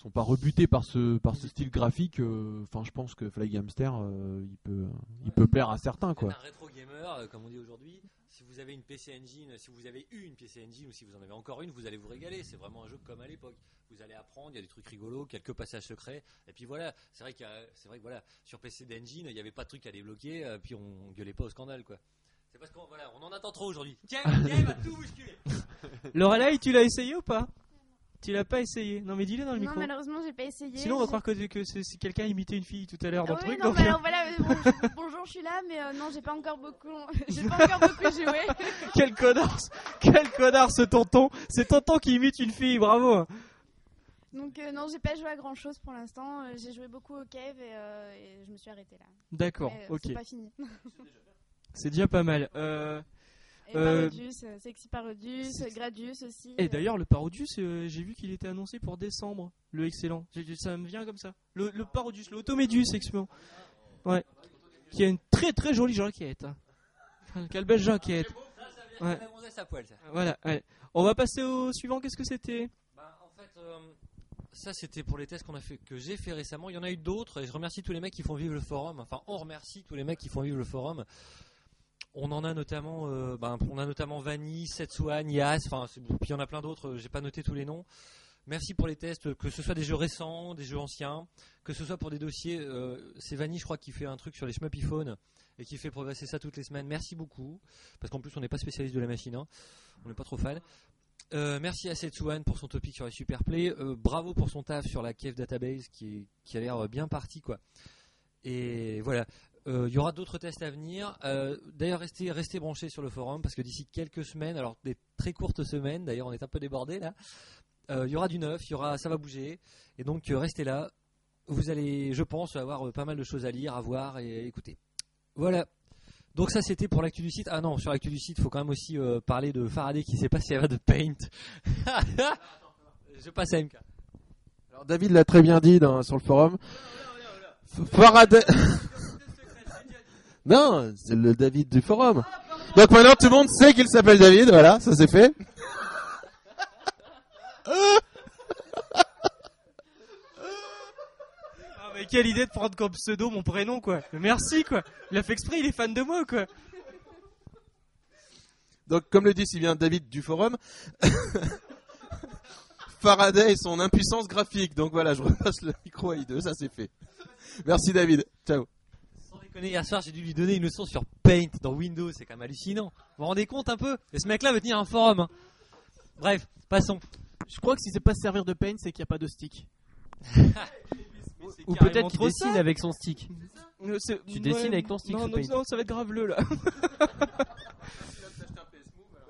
sont pas rebutés par ce par ce style graphique, euh, enfin, je pense que Fly Hamster, euh, il peut il peut plaire à certains quoi. Un rétro gamer, euh, comme on dit aujourd'hui. Si vous avez une PC Engine, si vous avez eu une PC Engine ou si vous en avez encore une, vous allez vous régaler. C'est vraiment un jeu comme à l'époque. Vous allez apprendre, il y a des trucs rigolos, quelques passages secrets. Et puis voilà, c'est vrai, qu'il y a- c'est vrai que voilà, sur PC d'Engine, il n'y avait pas de trucs à débloquer, euh, puis on gueulait pas au scandale quoi. C'est parce qu'on voilà, on en attend trop aujourd'hui. Tiens, tiens, il va tout bousculer. Lorelai, tu l'as essayé ou pas? Tu l'as pas essayé Non mais dis-le dans le Non, micro. malheureusement, j'ai pas essayé. Sinon, on va croire que, que c'est quelqu'un imité une fille tout à l'heure dans le truc. non, donc, mais alors voilà, bon- bonjour, je suis là, mais euh, non, j'ai pas encore beaucoup, (laughs) j'ai pas encore beaucoup joué. (laughs) quel connard, ce- quel connard ce tonton. C'est tonton qui imite une fille, bravo. Donc euh, non, j'ai pas joué à grand chose pour l'instant. Euh, J'ai joué beaucoup au cave et, euh, et je me suis arrêté là. D'accord, ok. C'est pas fini. (laughs) C'est déjà pas mal. Euh, Et Euh, Parodius, euh, Sexy Parodius, Gradius aussi. Et euh, d'ailleurs, le Parodius, euh, j'ai vu qu'il était annoncé pour décembre. Le excellent. Ça me vient comme ça. Le, le Parodius, l'Automédus, excellent. Ouais. Qui a une très très jolie jaquette. hein. (laughs) Quelle belle jaquette. Ouais. Voilà, allez. On va passer au suivant. Qu'est-ce que c'était? Bah, en fait, euh, ça c'était pour les tests qu'on a fait, que j'ai fait récemment. Il y en a eu d'autres et je remercie tous les mecs qui font vivre le forum. Enfin, on remercie tous les mecs qui font vivre le forum. On en a notamment, euh, ben, on a notamment Setsuan, Yas, enfin, puis il y en a plein d'autres. euh, J'ai pas noté tous les noms. Merci pour les tests, que ce soit des jeux récents, des jeux anciens, que ce soit pour des dossiers. euh, c'est Vanny, je crois, qui fait un truc sur les shmupiphone et qui fait progresser ça toutes les semaines. Merci beaucoup, parce qu'en plus on n'est pas spécialiste de la machine, hein. on n'est pas trop fan. Euh, merci à Setsuan pour son topic sur les Superplay. Euh, bravo pour son taf sur la Cave Database qui, est- qui a l'air bien parti quoi. Et voilà. Euh, Il y aura d'autres tests à venir. Euh, d'ailleurs, restez, restez branchés sur le forum parce que d'ici quelques semaines, alors des très courtes semaines, d'ailleurs, on est un peu débordé là. euh, Il y aura du neuf, il y aura, ça va bouger. Et donc, euh, restez là. Vous allez, je pense, avoir pas mal de choses à lire, à voir et écouter. Voilà. Donc ça c'était pour l'actu du site. Ah non, sur l'actu du site, il faut quand même aussi euh, parler de Faraday qui sait pas si elle va de Paint. (laughs) Je passe à MK. Alors David l'a très bien dit dans- sur le forum. Faraday. (laughs) non, c'est le David du forum. Donc maintenant tout le monde sait qu'il s'appelle David, voilà, ça c'est fait. Ah, mais quelle idée de prendre comme pseudo mon prénom, quoi. Merci, quoi. Il a fait exprès, il est fan de moi, quoi. Donc comme le dit si bien David du forum, (laughs) Faraday et son impuissance graphique. Donc voilà, je repasse le micro à I2, ça c'est fait. Merci David. Ciao. Déconner, hier soir j'ai dû lui donner une leçon sur Paint dans Windows, c'est quand même hallucinant. Vous vous rendez compte un peu? Et ce mec-là veut tenir un forum. hein. Bref, passons. Je crois que si c'est pas se servir de paint, c'est qu'il n'y a pas de stick. (laughs) Ou peut-être qu'il dessine avec son stick. Euh, Tu dessines avec ton stick non, non, Paint. non, ça va être grave bleu, là. (laughs)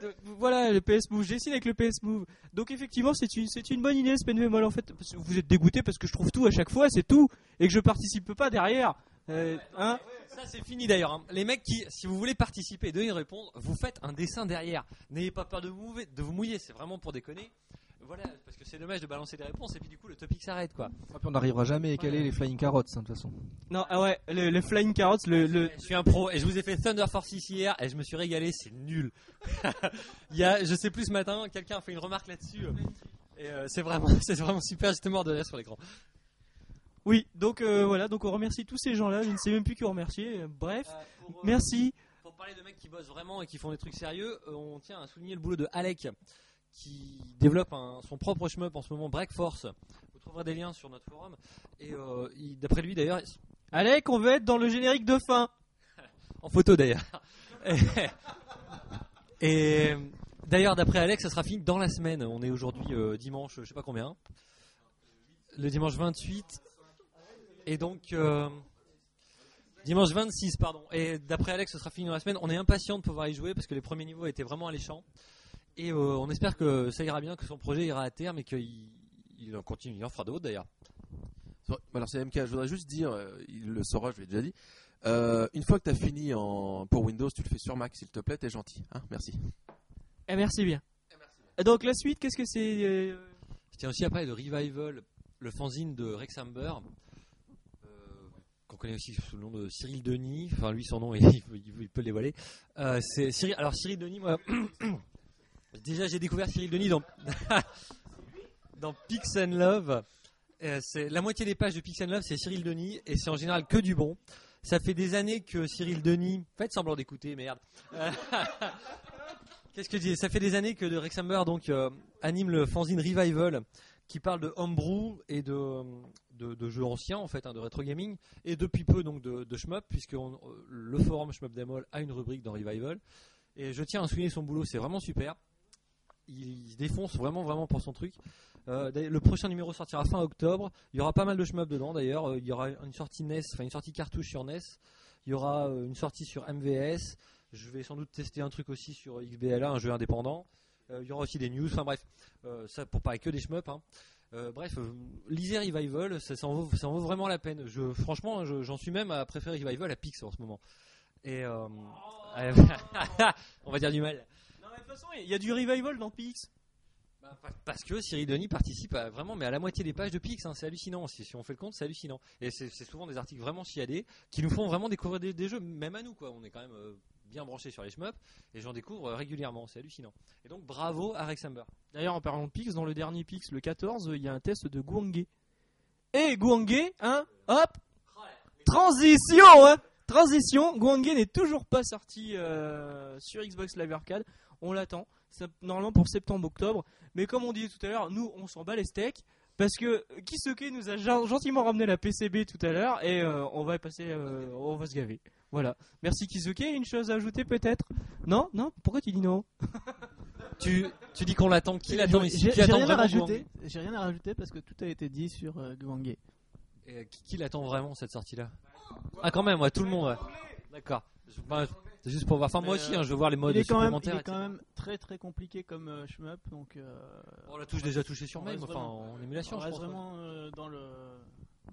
Euh, voilà, le PS Move, je dessine avec le PS Move. Donc effectivement, c'est une, c'est une bonne idée, ce bémol en fait. Vous êtes dégoûté parce que je trouve tout à chaque fois, c'est tout, et que je participe pas derrière. Euh, hein Ça c'est fini d'ailleurs. hein. Les mecs qui, si vous voulez participer et de y répondre, vous faites un dessin derrière. N'ayez pas peur de vous, mouver- de vous mouiller, c'est vraiment pour déconner. Voilà, parce que c'est dommage de balancer des réponses et puis du coup le topic s'arrête quoi. Puis on n'arrivera jamais à caler les flying carrots, hein, de toute façon. non, ah ouais, le, le Flying Carrots, le, le- Je suis un pro et je vous ai fait Thunder Force 6 hier et je me suis régalé, c'est nul. (laughs) Il y a, je sais plus ce matin, quelqu'un a fait une remarque là-dessus. Et euh, c'est vraiment, (laughs) c'est vraiment super, j'étais mort de rire sur l'écran. Oui, donc euh, voilà, donc on remercie tous ces gens-là, je ne sais même plus qui remercier. euh, Bref, merci. Pour parler de mecs qui bossent vraiment et qui font des trucs sérieux, euh, on tient à souligner le boulot de Alec qui développe un- son propre shmup en ce moment, Break Force. Vous trouverez des liens sur notre forum. Et euh, d'après lui d'ailleurs, Alec, on veut être dans le générique de fin. (laughs) en photo d'ailleurs. Et, (laughs) et, d'ailleurs, d'après Alex, ça sera fini dans la semaine. On est aujourd'hui euh, dimanche, je sais pas combien. Le dimanche 28. Et donc, euh, dimanche 26, pardon. Et d'après Alex, ce sera fini dans la semaine. On est impatient de pouvoir y jouer parce que les premiers niveaux étaient vraiment alléchants. Et euh, on espère que ça ira bien, que son projet ira à terme et qu'il il en continue. Il en fera d'autres d'ailleurs. Alors c'est MK, je voudrais juste dire, euh, il le saura, je l'ai déjà dit. Euh, une fois que tu as fini en, pour Windows, tu le fais sur Mac, s'il te plaît, t'es gentil. Hein Merci. Eh, merci bien. Donc la suite, qu'est-ce que c'est euh, Je tiens aussi à parler de Revival, le fanzine de Rex Amber, euh, connaît aussi sous le nom de Cyril Denis. Enfin, lui, son nom, (laughs) il, peut le dévoiler. Euh, c'est Cyril, alors, Cyril Denis, moi, (clears throat) déjà, j'ai découvert Cyril Denis dans, (laughs) dans Pix and Love. Euh, c'est la moitié des pages de Pix and Love, c'est Cyril Denis, et c'est en général que du bon. Ça fait des années que Cyril Denis, faites semblant d'écouter, merde. Euh, (laughs) Qu'est-ce que je dis? Ça fait des années que Rex Amber donc anime le fanzine Revival, qui parle de homebrew et de, de, jeux anciens en fait, hein, de rétro gaming, et depuis peu donc de, de shmup, puisque euh, le forum Shmup Demol a une rubrique dans Revival. Et je tiens à souligner son boulot, c'est vraiment super. Il, défonce vraiment vraiment pour son truc. Euh, le prochain numéro sortira fin octobre. Il y aura pas mal de shmup dedans d'ailleurs. Euh, Il y aura une sortie NES, enfin une sortie cartouche sur NES. Il y aura une sortie sur MVS. Je vais sans doute tester un truc aussi sur XBLA, un jeu indépendant. Il y aura aussi des news. Enfin bref, ça pour parler que des shmups. hein. Euh, bref, euh, lisez Revival, ça, ça en vaut, ça en vaut vraiment la peine. Je, franchement, je- j'en suis même à préférer Revival à Pix en ce moment. Et euh, euh, (laughs) on va dire du mal. Non, mais de toute façon, il y a du revival dans Pix. Bah, pa- Parce que Cyril Denis participe à, vraiment, mais à la moitié des pages de Pix, hein, c'est hallucinant. Si, on fait le compte, c'est hallucinant. Et c'est souvent des articles vraiment chiadés qui nous font vraiment découvrir des, jeux, même à nous, quoi. On est quand même euh, bien branchés sur les shmups et j'en découvre euh, régulièrement, c'est hallucinant. Et donc bravo à Rex Amber. D'ailleurs, en parlant de Pix, dans le dernier Pix, le 14, il y a un test de Guangé. Et Guangé, hein, hop, transition, hein, transition. Guangé n'est toujours pas sorti euh, sur Xbox Live Arcade. On l'attend, normalement pour septembre-octobre. Mais comme on disait tout à l'heure, nous, on s'en bat les steaks. Parce que Kisuke nous a gen- gentiment ramené la PCB tout à l'heure et euh, on va passer, euh, on va se gaver. Voilà. Merci Kisuke. Une chose à ajouter peut-être? Non, non? Pourquoi tu dis non? (laughs) Tu, tu dis qu'on l'attend, qui l'attend ici? J'ai rien à rajouter. J'ai rien à rajouter parce que tout a été dit sur euh. Et, euh, qui, qui l'attend vraiment cette sortie-là? Ah quand même, ouais, tout le monde. ouais. D'accord. Je- bah, C'est juste pour voir. Enfin moi aussi, euh, hein, je veux voir les modes il est quand même, il supplémentaires. est quand etc. même très très compliqué comme euh, shmup, donc euh, On l'a tous déjà touché sur reste enfin en émulation, on je reste pense. vraiment euh, dans le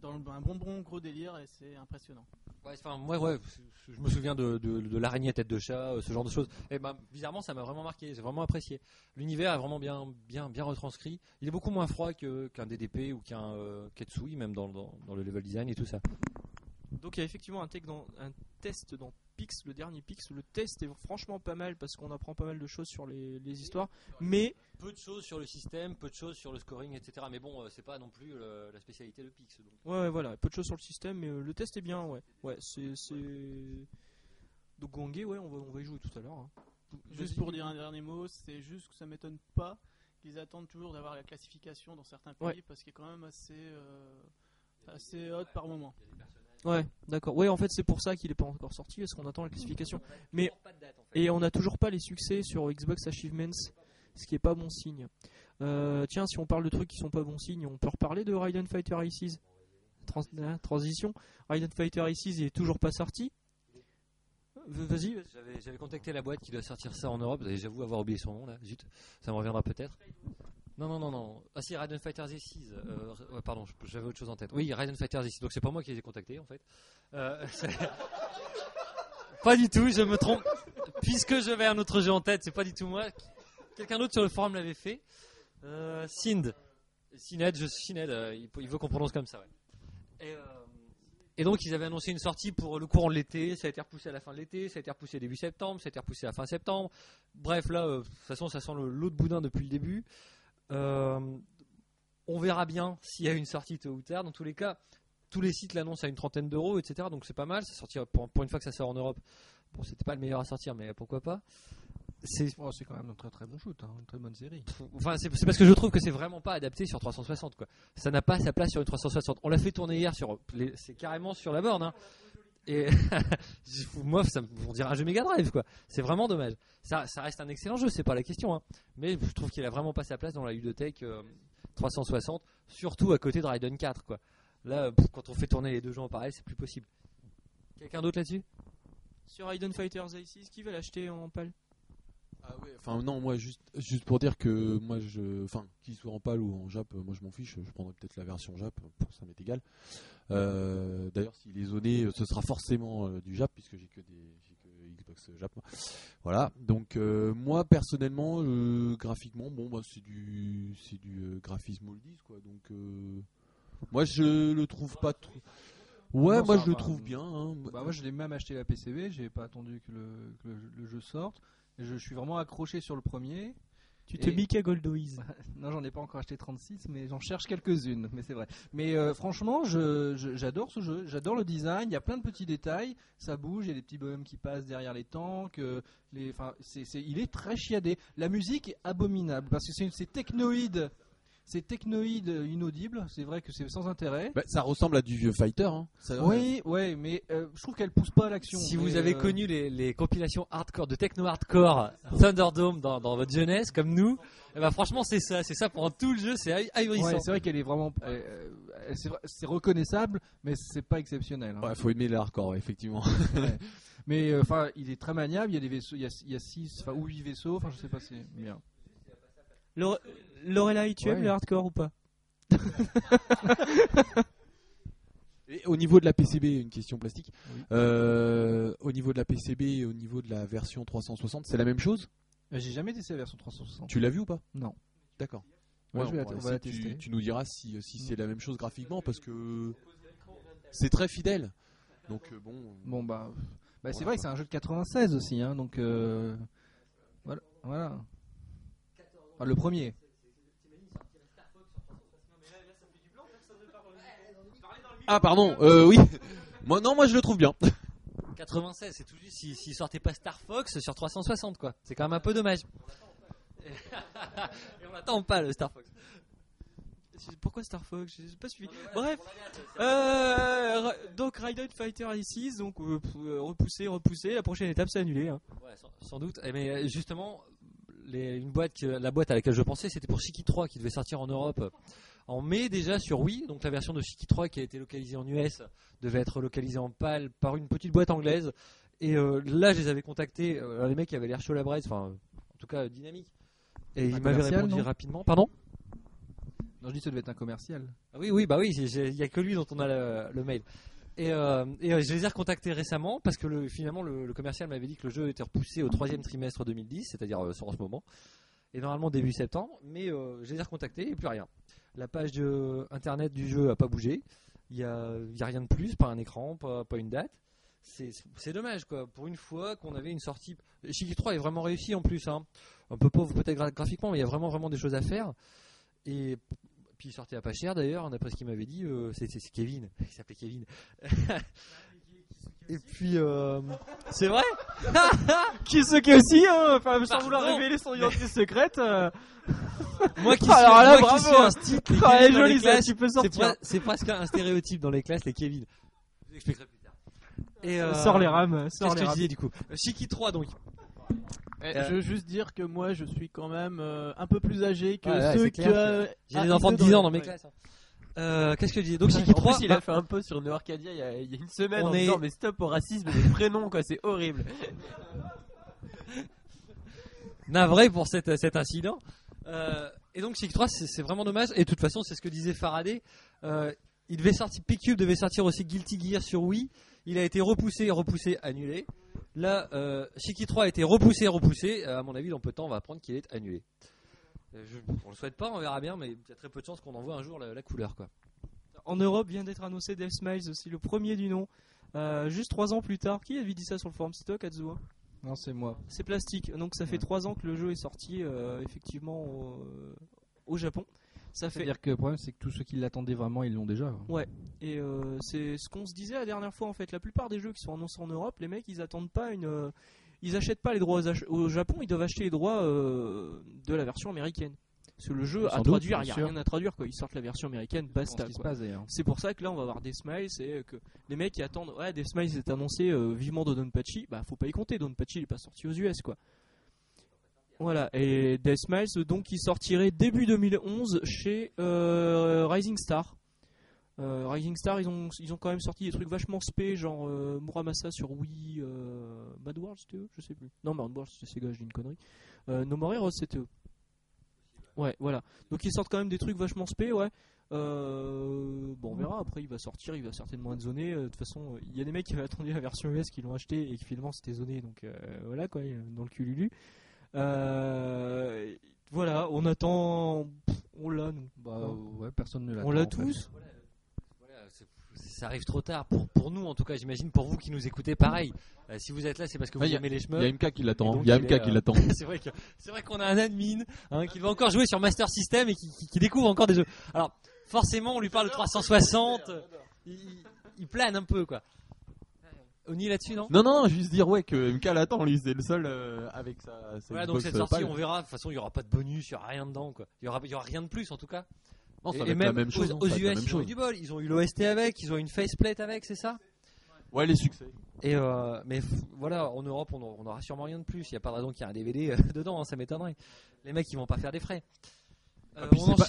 dans le, un bonbon gros délire et c'est impressionnant. Ouais, enfin, moi, ouais, je me souviens de, de, de l'araignée à tête de chat, euh, ce genre de choses. Et ben, bizarrement, ça m'a vraiment marqué. J'ai vraiment apprécié. L'univers est vraiment bien, bien, bien retranscrit. Il est beaucoup moins froid qu'un DDP ou qu'un euh, Ketsui, même dans, dans, dans le level design et tout ça. Donc il y a effectivement un, dans- un test dans Pix, le dernier Pix. Le test est franchement pas mal parce qu'on apprend pas mal de choses sur les, les histoires. Mais Peu de choses sur le système, peu de choses sur le scoring, etc. Mais bon, euh, c'est pas non plus euh, la spécialité de Pix. donc. ouais, ouais, voilà, peu de choses sur le système, mais euh, le test est bien. Ouais, ouais, c'est c'est- donc Guangé, ouais, on va, on va y jouer tout à l'heure. hein. Juste pour dire un dernier mot, c'est juste que ça m'étonne pas qu'ils attendent toujours d'avoir la classification dans certains pays Ouais. parce qu'il est quand même assez euh, assez haute par moment. Ouais, d'accord. Ouais, en fait, c'est pour ça qu'il est pas encore sorti, parce qu'on attend la classification. Mais et on n'a toujours pas les succès sur Xbox Achievements, ce qui est pas bon signe. Euh, tiens, si on parle de trucs qui sont pas bons signes, on peut reparler de Raiden Fighter Aces. Trans- hein, transition. Raiden Fighter Aces est toujours pas sorti. Vas-y. J'avais, contacté la boîte qui doit sortir ça en Europe, j'avoue avoir oublié son nom là, zut, ça me reviendra peut-être. Non, non, non, non. Ah si, Raiden Fighters Z6. Euh, ouais, pardon, je- j'avais autre chose en tête. Oui, Raiden Fighters Z6. Donc c'est pas moi qui les ai contactés en fait. Euh, (laughs) pas du tout, je me trompe. Puisque j'avais un autre jeu en tête, c'est pas du tout moi. Quelqu'un d'autre sur le forum l'avait fait. Euh, Sind. Sined, je Sined, euh, il, veut qu'on prononce comme ça, ouais. Et, euh, donc ils avaient annoncé une sortie pour le courant de l'été, ça a été repoussé à la fin de l'été, ça a été repoussé début septembre, ça a été repoussé à la fin septembre. Bref, là, euh, de toute façon, ça sent de boudin depuis le début. Euh, on verra bien s'il y a une sortie tôt ou tard. Dans tous les cas, tous les sites l'annoncent à une trentaine d'euros, etc. Donc c'est pas mal. Ça sortira pour, pour une fois que ça sort en Europe. Bon, c'était pas le meilleur à sortir, mais pourquoi pas. C'est Oh, quand même un très très bon shoot, hein, une très bonne série. Enfin, c'est parce que je trouve que c'est vraiment pas adapté sur 360 quoi. Ça n'a pas sa place sur une 360. On l'a fait tourner hier sur c'est carrément sur la borne hein. Et (laughs) moi ça me dirait un jeu Mega Drive quoi. C'est vraiment dommage. Ça, reste un excellent jeu, c'est pas la question hein. Mais je trouve qu'il a vraiment pas sa place dans la ludothèque euh, 360, surtout à côté de Raiden 4 quoi. Là pff, quand on fait tourner les deux jeux en parallèle, c'est plus possible. Quelqu'un d'autre là-dessus? Sur Raiden Fighters A6, qui va l'acheter en pâle? Ah ouais, enfin non, moi juste juste pour dire que moi je enfin qu'il soit en PAL ou en Jap, euh, moi je m'en fiche, je prendrai peut-être la version Jap, pour ça m'est égal. Euh, d'ailleurs s'il est zoné, euh, ce sera forcément euh, du Jap puisque j'ai que des que Xbox Jap. Voilà, donc euh, moi personnellement euh, graphiquement bon bah c'est du c'est du euh, graphisme oldies quoi. Donc euh, moi je le trouve pas trop Ouais, Non, moi je le trouve bien hein. Bah, moi, je l'ai même acheté la PCB, j'ai pas attendu que le, que le- le jeu sorte. Je suis vraiment accroché sur le premier. Tu te Et- Mika Goldoise. (laughs) Non, j'en ai pas encore acheté 36, mais j'en cherche quelques-unes, mais c'est vrai. Mais euh, franchement, je- je- j'adore ce jeu, j'adore le design, il y a plein de petits détails, ça bouge, il y a des petits bonhommes qui passent derrière les tanks, euh, les, il est très chiadé. La musique est abominable, parce que c'est technoïde, c'est technoïde inaudible, c'est vrai que c'est sans intérêt. Bah, ça ressemble à du vieux fighter hein. Ça- Oui, ouais, mais euh, je trouve qu'elle pousse pas à l'action. Si vous avez euh, connu les, les compilations hardcore de techno hardcore Thunderdome dans, dans votre jeunesse comme nous, eh ben franchement c'est ça, c'est ça pendant tout le jeu, c'est ahu- ahurissant. Ouais, c'est vrai qu'elle est vraiment, euh, c'est, reconnaissable, mais c'est pas exceptionnel. hein. Ouais, faut aimer les hardcore effectivement. Ouais. (laughs) Mais euh, enfin, il est très maniable. Il y a des vaisseaux, il y a, il y a six, enfin ou huit vaisseaux. Enfin, je sais pas, c'est bien. Lore- Lorelai, tu aimes Ouais. le hardcore ou pas? (laughs) Et au niveau de la PCB, une question plastique. Oui. Euh, au niveau de la PCB et au niveau de la version 360, c'est la même chose? Euh, J'ai jamais testé la version 360. Tu l'as vu ou pas? Non. D'accord. Ouais, tu, nous diras si, si c'est la même chose graphiquement parce que c'est très fidèle. Donc euh, bon. Bon bah, bah, c'est vrai que c'est un jeu de 96 aussi, hein, donc euh, voilà. voilà. Ah, le premier. Ah pardon. Euh, oui. (laughs) moi non, moi je le trouve bien. (laughs) 96, c'est tout juste s'il s'il sortait pas Star Fox sur 360 quoi. C'est quand même un peu dommage. (laughs) Et on attend pas le Star Fox? C'est- Pourquoi Star Fox? J'ai pas suivi. Bref, euh, donc Raiden Fighter A6, donc euh, p- euh, repoussé, repoussé. La prochaine étape, c'est annulé. hein. Ouais, sans, sans doute. Eh, Mais euh, justement, les- une boîte que- la boîte à laquelle je pensais, c'était pour Shiki 3 qui devait sortir en Europe euh, en mai déjà sur Wii. Donc la version de Shiki 3 qui a été localisée en US devait être localisée en PAL par une petite boîte anglaise. Et euh, là, je les avais contactés. euh, les mecs avaient l'air chaud la braise, enfin, en tout cas euh, dynamique. Et ils m'avaient répondu rapidement. Pardon? Non, je dis que ça devait être un commercial. Ah Oui, oui, bah oui, il y a que lui dont on a le, le mail. Et, euh, euh, je les ai recontactés récemment parce que le, finalement le, commercial m'avait dit que le jeu était repoussé au troisième trimestre 2010, c'est-à-dire euh, en ce moment, et normalement début septembre. Mais euh, je les ai recontactés et plus rien. La page internet du jeu a pas bougé. Il y a, rien de plus, pas un écran, pas, une date. C'est dommage quoi. Pour une fois qu'on avait une sortie. Shiki 3 est vraiment réussi en plus. Hein. Un peu pauvre peut-être gra- graphiquement, mais il y a vraiment vraiment des choses à faire. Et puis il sortait à pas cher d'ailleurs, d'après ce qu'il m'avait dit. euh, c'est Kevin, (laughs) il s'appelait Kevin. Et puis euh, c'est vrai? (laughs) Qui ce qui aussi, hein, enfin, sans Pardon, vouloir révéler son identité secrète. euh, (laughs) Moi qui Alors suis, là, moi qui suis un style, les ah, elle est les ça, tu peux c'est sortir. pre- c'est presque un stéréotype dans les classes, les Kevin. Je vous expliquerai plus tard. Et euh, Sors les rames, Qu'est-ce sors que les je rames. disais du coup? Shiki 3 donc. Eh, Euh, Je veux juste dire que moi je suis quand même euh, un peu plus âgé que Ouais, ceux que. euh, J'ai ah, des enfants de deux 10 ans dans mes ouais. classes. hein. Euh, Qu'est-ce que je disais Donc Shiki 3, plus, il a fait un post sur Neo Arcadia il y a, il y a une semaine On en est- disant mais stop au racisme des prénoms quoi, c'est horrible. (laughs) navré pour cet, cet incident. Euh, et donc Shiki 3, c'est c'est vraiment dommage. Et de toute façon, c'est ce que disait Faraday. Euh, il devait sortir, P-Cube devait sortir aussi Guilty Gear sur Wii. Il a été repoussé, repoussé, annulé. Là, euh, Shiki 3 a été repoussé, repoussé. Euh, à mon avis, dans peu de temps, on va apprendre qu'il est annulé. Euh, je, on le souhaite pas, on verra bien, mais il y a très peu de chances qu'on envoie un jour la, la couleur, quoi. En Europe vient d'être annoncé Death Smiles aussi, le premier du nom. Euh, juste trois ans plus tard, qui avait dit ça sur le forum C'est toi, Kazuo hein? Non, c'est moi. C'est plastique. Donc ça fait Ouais. trois ans que le jeu est sorti euh, effectivement au, au Japon. Ça fait C'est-à-dire que le problème, c'est que tous ceux qui l'attendaient vraiment, ils l'ont déjà. et euh, c'est ce qu'on se disait la dernière fois en fait. La plupart des jeux qui sont annoncés en Europe, les mecs ils attendent pas une, euh, ils achètent pas les droits aux ach- au Japon, ils doivent acheter les droits euh, de la version américaine. Parce que le jeu Sans à doute, traduire, il y bien a sûr. rien à traduire quoi. Ils sortent la version américaine, C'est basta. ce qui se quoi. passe d'ailleurs. C'est pour ça que là on va avoir des smiles et que les mecs qui attendent ouais des smiles est annoncé euh, vivement de Donpachi, bah faut pas y compter, Donpachi il est pas sorti aux US quoi. Voilà, et Death Smiles donc qui sortirait début 2011 chez euh, Rising Star. Euh, Rising Star ils ont, ils ont quand même sorti des trucs vachement spé genre euh, Muramasa sur Wii, euh, Mad World c'était eux Je sais plus. Non Mad World c'était Sega, dis une connerie. No More Heroes c'était eux. Ouais voilà. Donc ils sortent quand même des trucs vachement spé ouais. Bon, on verra. Après, il va sortir, il va certainement être zoné. De toute façon, il y a des mecs qui avaient attendu la version US qui l'ont acheté et qui finalement c'était zoné. Donc voilà quoi, dans le cululu. Euh, voilà, on attend. On l'a nous. Bah ouais, personne ne on l'a tous. Voilà, ça arrive trop tard pour, pour nous en tout cas j'imagine pour vous qui nous écoutez pareil Euh, si vous êtes là c'est parce que vous Ah, a- aimez les Il chemins y a MK qui l'attend. Il y a il MK est, qui euh, l'attend. (laughs) c'est vrai que c'est vrai qu'on a un admin hein, qui va encore jouer sur Master System et qui, qui- qui découvre encore des jeux alors forcément on lui parle de 360 il, il- il plane un peu quoi Oni là-dessus non Non, non, juste dire ouais que MK l'attend, lui, c'est le seul euh, avec sa. sa voilà donc Xbox, cette euh, sortie on verra de toute façon il y aura pas de bonus il y aura rien dedans quoi il y aura, il y aura rien de plus en tout cas Non, ça et, va et être même la même chose. aux, hein, aux US ils ont eu chose. du bol ils ont eu l'OST avec ils ont eu une faceplate avec c'est ça? Ouais, les succès. Et euh, mais voilà, en Europe, on on n'aura sûrement rien de plus. Il n'y a pas de raison qu'il y ait un DVD euh, (laughs) dedans, hein, ça m'étonnerait. Les mecs, ils vont pas faire des frais. Euh, Ah, on pas-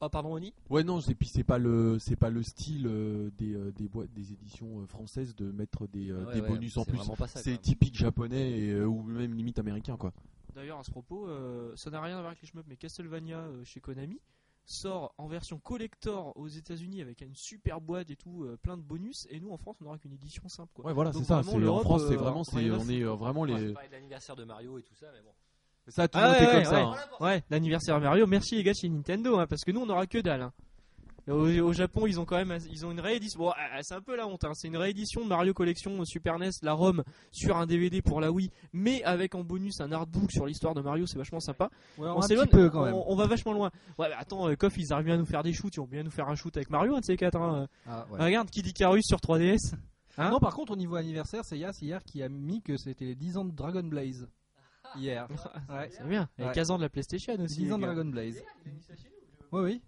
Oh, pardon, Oni? Ouais, non, et puis c'est pas le, c'est pas le style euh, des euh, des boîtes, des éditions euh, françaises de mettre des, Ouais, des ouais, bonus en plus. C'est typique japonais et, ou même limite américain quoi. D'ailleurs, à ce propos, euh, ça n'a rien à voir avec les shmups, mais Castlevania euh, chez Konami sort en version collector aux États-Unis avec une super boîte et tout, euh, plein de bonus. Et nous en France, on aura qu'une édition simple quoi. Ouais, voilà, c'est ça. en l'Europe, France, c'est vraiment, c'est, on est euh, vraiment les. parlais de l'anniversaire de Mario et tout ça, mais bon. Ça a toujours Ah été ouais, comme ouais, ça. ouais. hein. Ouais, l'anniversaire Mario, merci les gars chez Nintendo, hein, parce que nous on aura que dalle. hein. Au, au Japon, ils ont quand même, ils ont une réédition. Bon, ah, c'est un peu la honte. hein. C'est une réédition de Mario Collection Super NES, la ROM sur un DVD pour la Wii, mais avec en bonus un artbook sur l'histoire de Mario. C'est vachement sympa. Ouais, on un s'éloigne, petit peu quand même. on, on va vachement loin. Ouais, mais attends, euh, Koff, ils arrivent bien à nous faire des shoots. Ils vont bien nous faire un shoot avec Mario, un de ces quatre. hein. Ah, ouais. Regarde, Kid Icarus sur 3DS. Hein non, par contre, au niveau anniversaire, c'est Yas hier qui a mis que c'était les 10 ans de Dragon Blaze. Hier. (laughs) Ouais. C'est bien. Il y a Ouais. 15 ans de la PlayStation aussi. 10 ans de. Dragon Blaze. Oui, oui.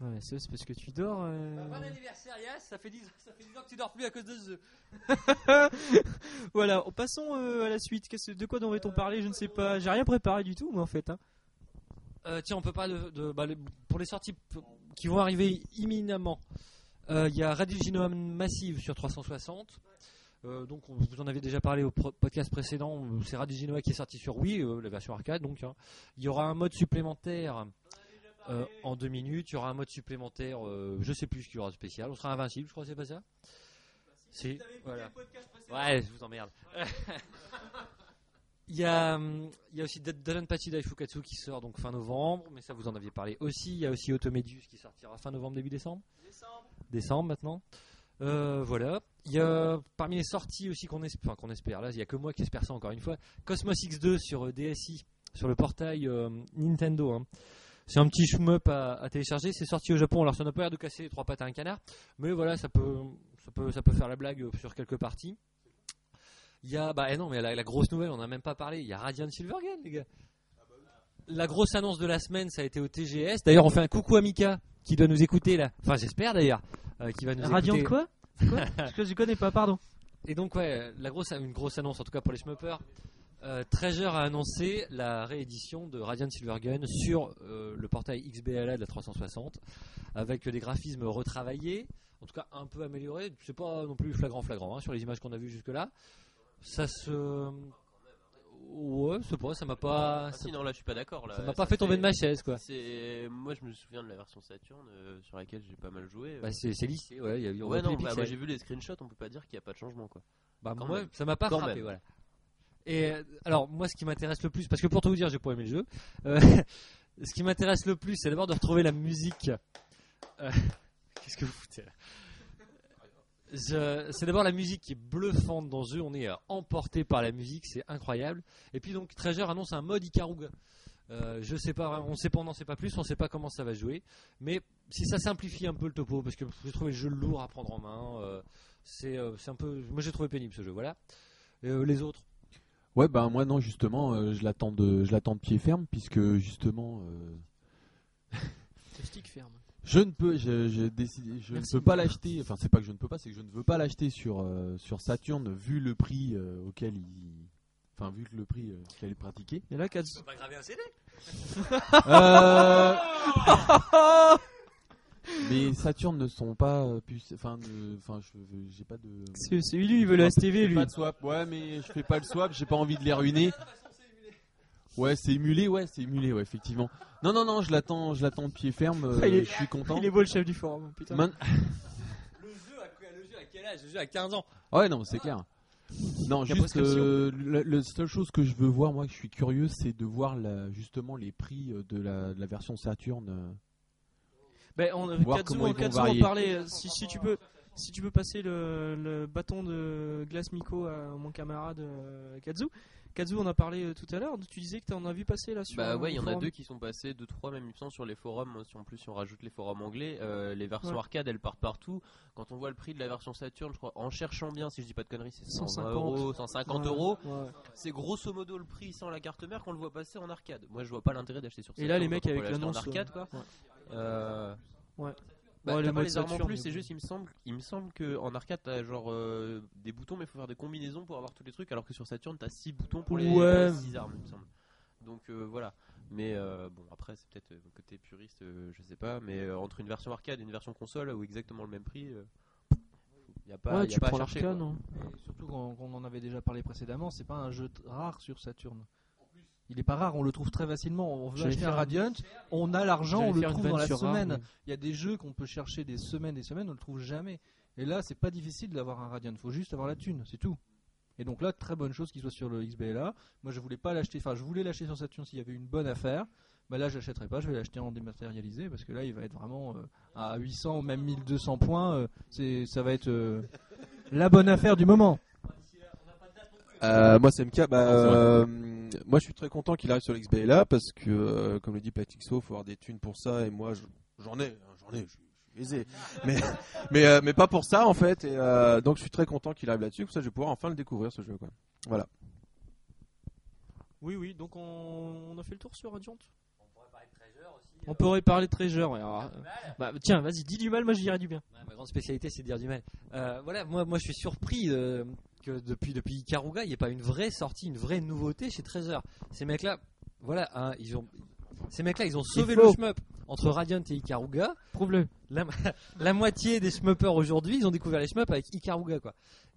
Ouais, c'est c'est parce que tu dors. euh. Bon anniversaire, Yas. Ça fait 10 ça fait 10 ans que tu dors plus à cause de ce jeu. (laughs) voilà, passons euh, à la suite. De quoi devrait-on parler Je ne sais pas. J'ai rien préparé du tout, moi en fait. hein. Euh, tiens, on peut pas de, de- bah, les- pour les sorties qui vont arriver imminemment. euh, Il y a Radio Genome Massive sur 360. Euh, donc, on- vous en avez déjà parlé au podcast précédent. C'est Radio Genoa qui est sorti sur Wii, euh, la version arcade. Donc, hein. il y aura un mode supplémentaire euh, en deux minutes. Il y aura un mode supplémentaire. je sais plus ce qu'il y aura de spécial. On sera invincible, je crois, c'est pas ça? Si. Voilà. Ouais, je vous emmerde. (laughs) Il y a, il y a aussi Dananpachi Daifukatsu qui sort donc fin novembre, mais ça vous en aviez parlé aussi. Il y a aussi Automedius qui sortira fin novembre, début décembre. Décembre. maintenant. Euh, voilà. Il y a parmi les sorties aussi qu'on espère, là il y a que moi qui espère ça encore une fois. Cosmos X2 sur euh, DSi, sur le portail euh, Nintendo. hein. C'est un petit shmup à, télécharger. C'est sorti au Japon. Alors ça n'a pas l'air de casser les trois pattes à un canard, mais voilà, ça peut, ça peut, ça peut faire la blague sur quelques parties. Il y a, bah eh non, mais la, la grosse nouvelle, on n'a même pas parlé. Il y a Radiant Silvergun, les gars. La grosse annonce de la semaine, ça a été au TGS. D'ailleurs, on fait un coucou à Mika qui doit nous écouter là. Enfin, j'espère d'ailleurs, euh, qui va nous Radiant écouter. quoi Quoi (laughs) Parce que je connais pas, pardon. Et donc ouais, la grosse, une grosse annonce en tout cas pour les schmuppers. Euh, Treasure a annoncé la réédition de Radiant Silvergun sur euh, le portail XBLA de la 360 avec des graphismes retravaillés, en tout cas un peu améliorés. C'est pas non plus flagrant flagrant hein, sur les images qu'on a vues jusque là. Ça se ouais, c'est pas, ça m'a pas Ah, ça si, non, là, je suis pas d'accord. ça m'a pas fait tomber de ma chaise quoi. Moi, je me souviens de la version Saturn euh, sur laquelle j'ai pas mal joué. euh. Bah, c'est c'est lissé, ouais, y a ouais, non, bah, moi j'ai vu les screenshots, on peut pas dire qu'il n'y a pas de changement quoi. Bah, Quand moi, même. ça m'a pas Quand frappé, même. voilà. Et euh, alors, moi, ce qui m'intéresse le plus, parce que pour tout vous dire, j'ai pas aimé le jeu, euh, (laughs) ce qui m'intéresse le plus, c'est d'abord de retrouver la musique. Euh, (laughs) Qu'est-ce que vous foutez là? C'est d'abord la musique qui est bluffante dans ce jeu, on est euh, emporté par la musique, c'est incroyable. Et puis donc Treasure annonce un mode Ikaruga. Euh, je sais pas, on sait pas, on n'en sait pas plus, on sait pas comment ça va jouer. Mais si ça simplifie un peu le topo, parce que j'ai trouvé le jeu lourd à prendre en main, euh, c'est euh, un peu, moi j'ai trouvé pénible ce jeu, voilà. Euh, les autres, Ouais, bah moi non, justement, euh, je l'attends de, je l'attends de pied ferme puisque justement, euh, Le stick ferme. Je ne peux, je, je décide- je ne peux pas l'acheter. Enfin, c'est pas que je ne peux pas, c'est que je ne veux pas l'acheter sur euh, sur Saturn vu le prix euh, auquel il, enfin vu que le prix euh, qu'il est pratiqué. Et là, Katsu. pas graver un CD Euh, (laughs) Mais Saturn ne sont pas, euh, puce- enfin, ne- enfin, je, j'ai pas de. C'est c'est lui, il veut le Je STV, fais lui. Pas de swap, ouais, mais je fais pas le swap, j'ai pas envie de les ruiner. Ouais, c'est émulé, ouais, c'est émulé, ouais, effectivement. Non, non, non, je l'attends, je l'attends de pied ferme. euh, il est- je suis content. Il est beau le chef du forum, putain. Man- (laughs) Le jeu, à, le jeu à quel âge? Le jeu à 15 ans. Ah Ouais, non, mais c'est clair. Non, La juste euh, la, la seule chose que je veux voir, moi, que je suis curieux, c'est de voir la, justement les prix euh, de la, de la version Saturn. euh. Ben, on, Voir Katsu, varier. parlait. Si, si tu peux, si tu peux passer le, le bâton de glace Miko à mon camarade euh, Katsu, on a parlé euh, tout à l'heure. Tu disais que tu en as vu passer là sur. Bah euh, ouais, il y en a deux qui sont passés, deux trois même il me semble sur les forums. Si en plus si on rajoute les forums anglais, euh, les versions Ouais. arcade elles partent partout. Quand on voit le prix de la version Saturn, je crois, en cherchant bien, si je dis pas de conneries, c'est 120 150 euros, 150 Ouais, euros. ouais. C'est grosso modo le prix sans la carte mère qu'on le voit passer en arcade. Moi je vois pas l'intérêt d'acheter sur Et Saturn là, les mecs avec l'annonce. arcade euh, quoi. ouais. Bah, Ouais, t'as pas les armes en plus, c'est juste, il me semble, il me semble que en arcade t'as genre euh, des boutons, mais il faut faire des combinaisons pour avoir tous les trucs, alors que sur Saturn t'as 6 boutons pour les, Ouais. 6 armes, il me semble. Donc euh, voilà. Mais euh, bon, après c'est peut-être euh, côté puriste, euh, je sais pas, mais euh, entre une version arcade et une version console ou exactement le même prix, il y a pas, Ouais, y a tu pas prends à chercher. l'arcade. quoi. hein. Et surtout quand, quand on en avait déjà parlé précédemment, c'est pas un jeu rare sur Saturn. Il est pas rare, on le trouve très facilement. On veut acheter un Radiant, on a l'argent, on le trouve dans la rare, semaine. Il y a des jeux qu'on peut chercher des semaines et des semaines, on le trouve jamais. Et là, c'est pas difficile d'avoir un Radiant, faut juste avoir la thune, c'est tout. Et donc là, très bonne chose qu'il soit sur le XBLA. Moi, je voulais pas l'acheter, enfin, je voulais l'acheter sur Saturn s'il y avait une bonne affaire. Bah là, j'achèterai pas, je vais l'acheter en dématérialisé parce que là, il va être vraiment euh, à 800 ou même 1200 points. euh, c'est, ça va être euh, la bonne affaire du moment. Euh, moi, c'est MK. Bah, Ah, euh, moi, je suis très content qu'il arrive sur l'XBLA parce que, euh, comme le dit Platixo, faut avoir des thunes pour ça. Et moi, je- j'en ai, hein, j'en ai, je suis aisé. (laughs) Mais, mais, euh, mais pas pour ça, en fait. Et, euh, donc, je suis très content qu'il arrive là-dessus. Comme ça, je vais pouvoir enfin le découvrir, ce jeu. Quoi. Voilà. Oui, oui. Donc on, on a fait le tour sur Radiant. On pourrait parler de Treasure. ouais, alors, euh, bah, tiens, vas-y, dis du mal, moi je dirais du bien. Ouais, ma grande spécialité, c'est de dire du mal. Euh, voilà, moi, moi, je suis surpris euh, que depuis depuis Ikaruga, il n'y ait pas une vraie sortie, une vraie nouveauté chez Treasure. Ces mecs-là, voilà, hein, ils ont, ces mecs-là, ils ont sauvé le shmup entre Radiant et Ikaruga. Prouve-le. La, (laughs) la moitié des shmuppers aujourd'hui, ils ont découvert les shmups avec Ikaruga, quoi.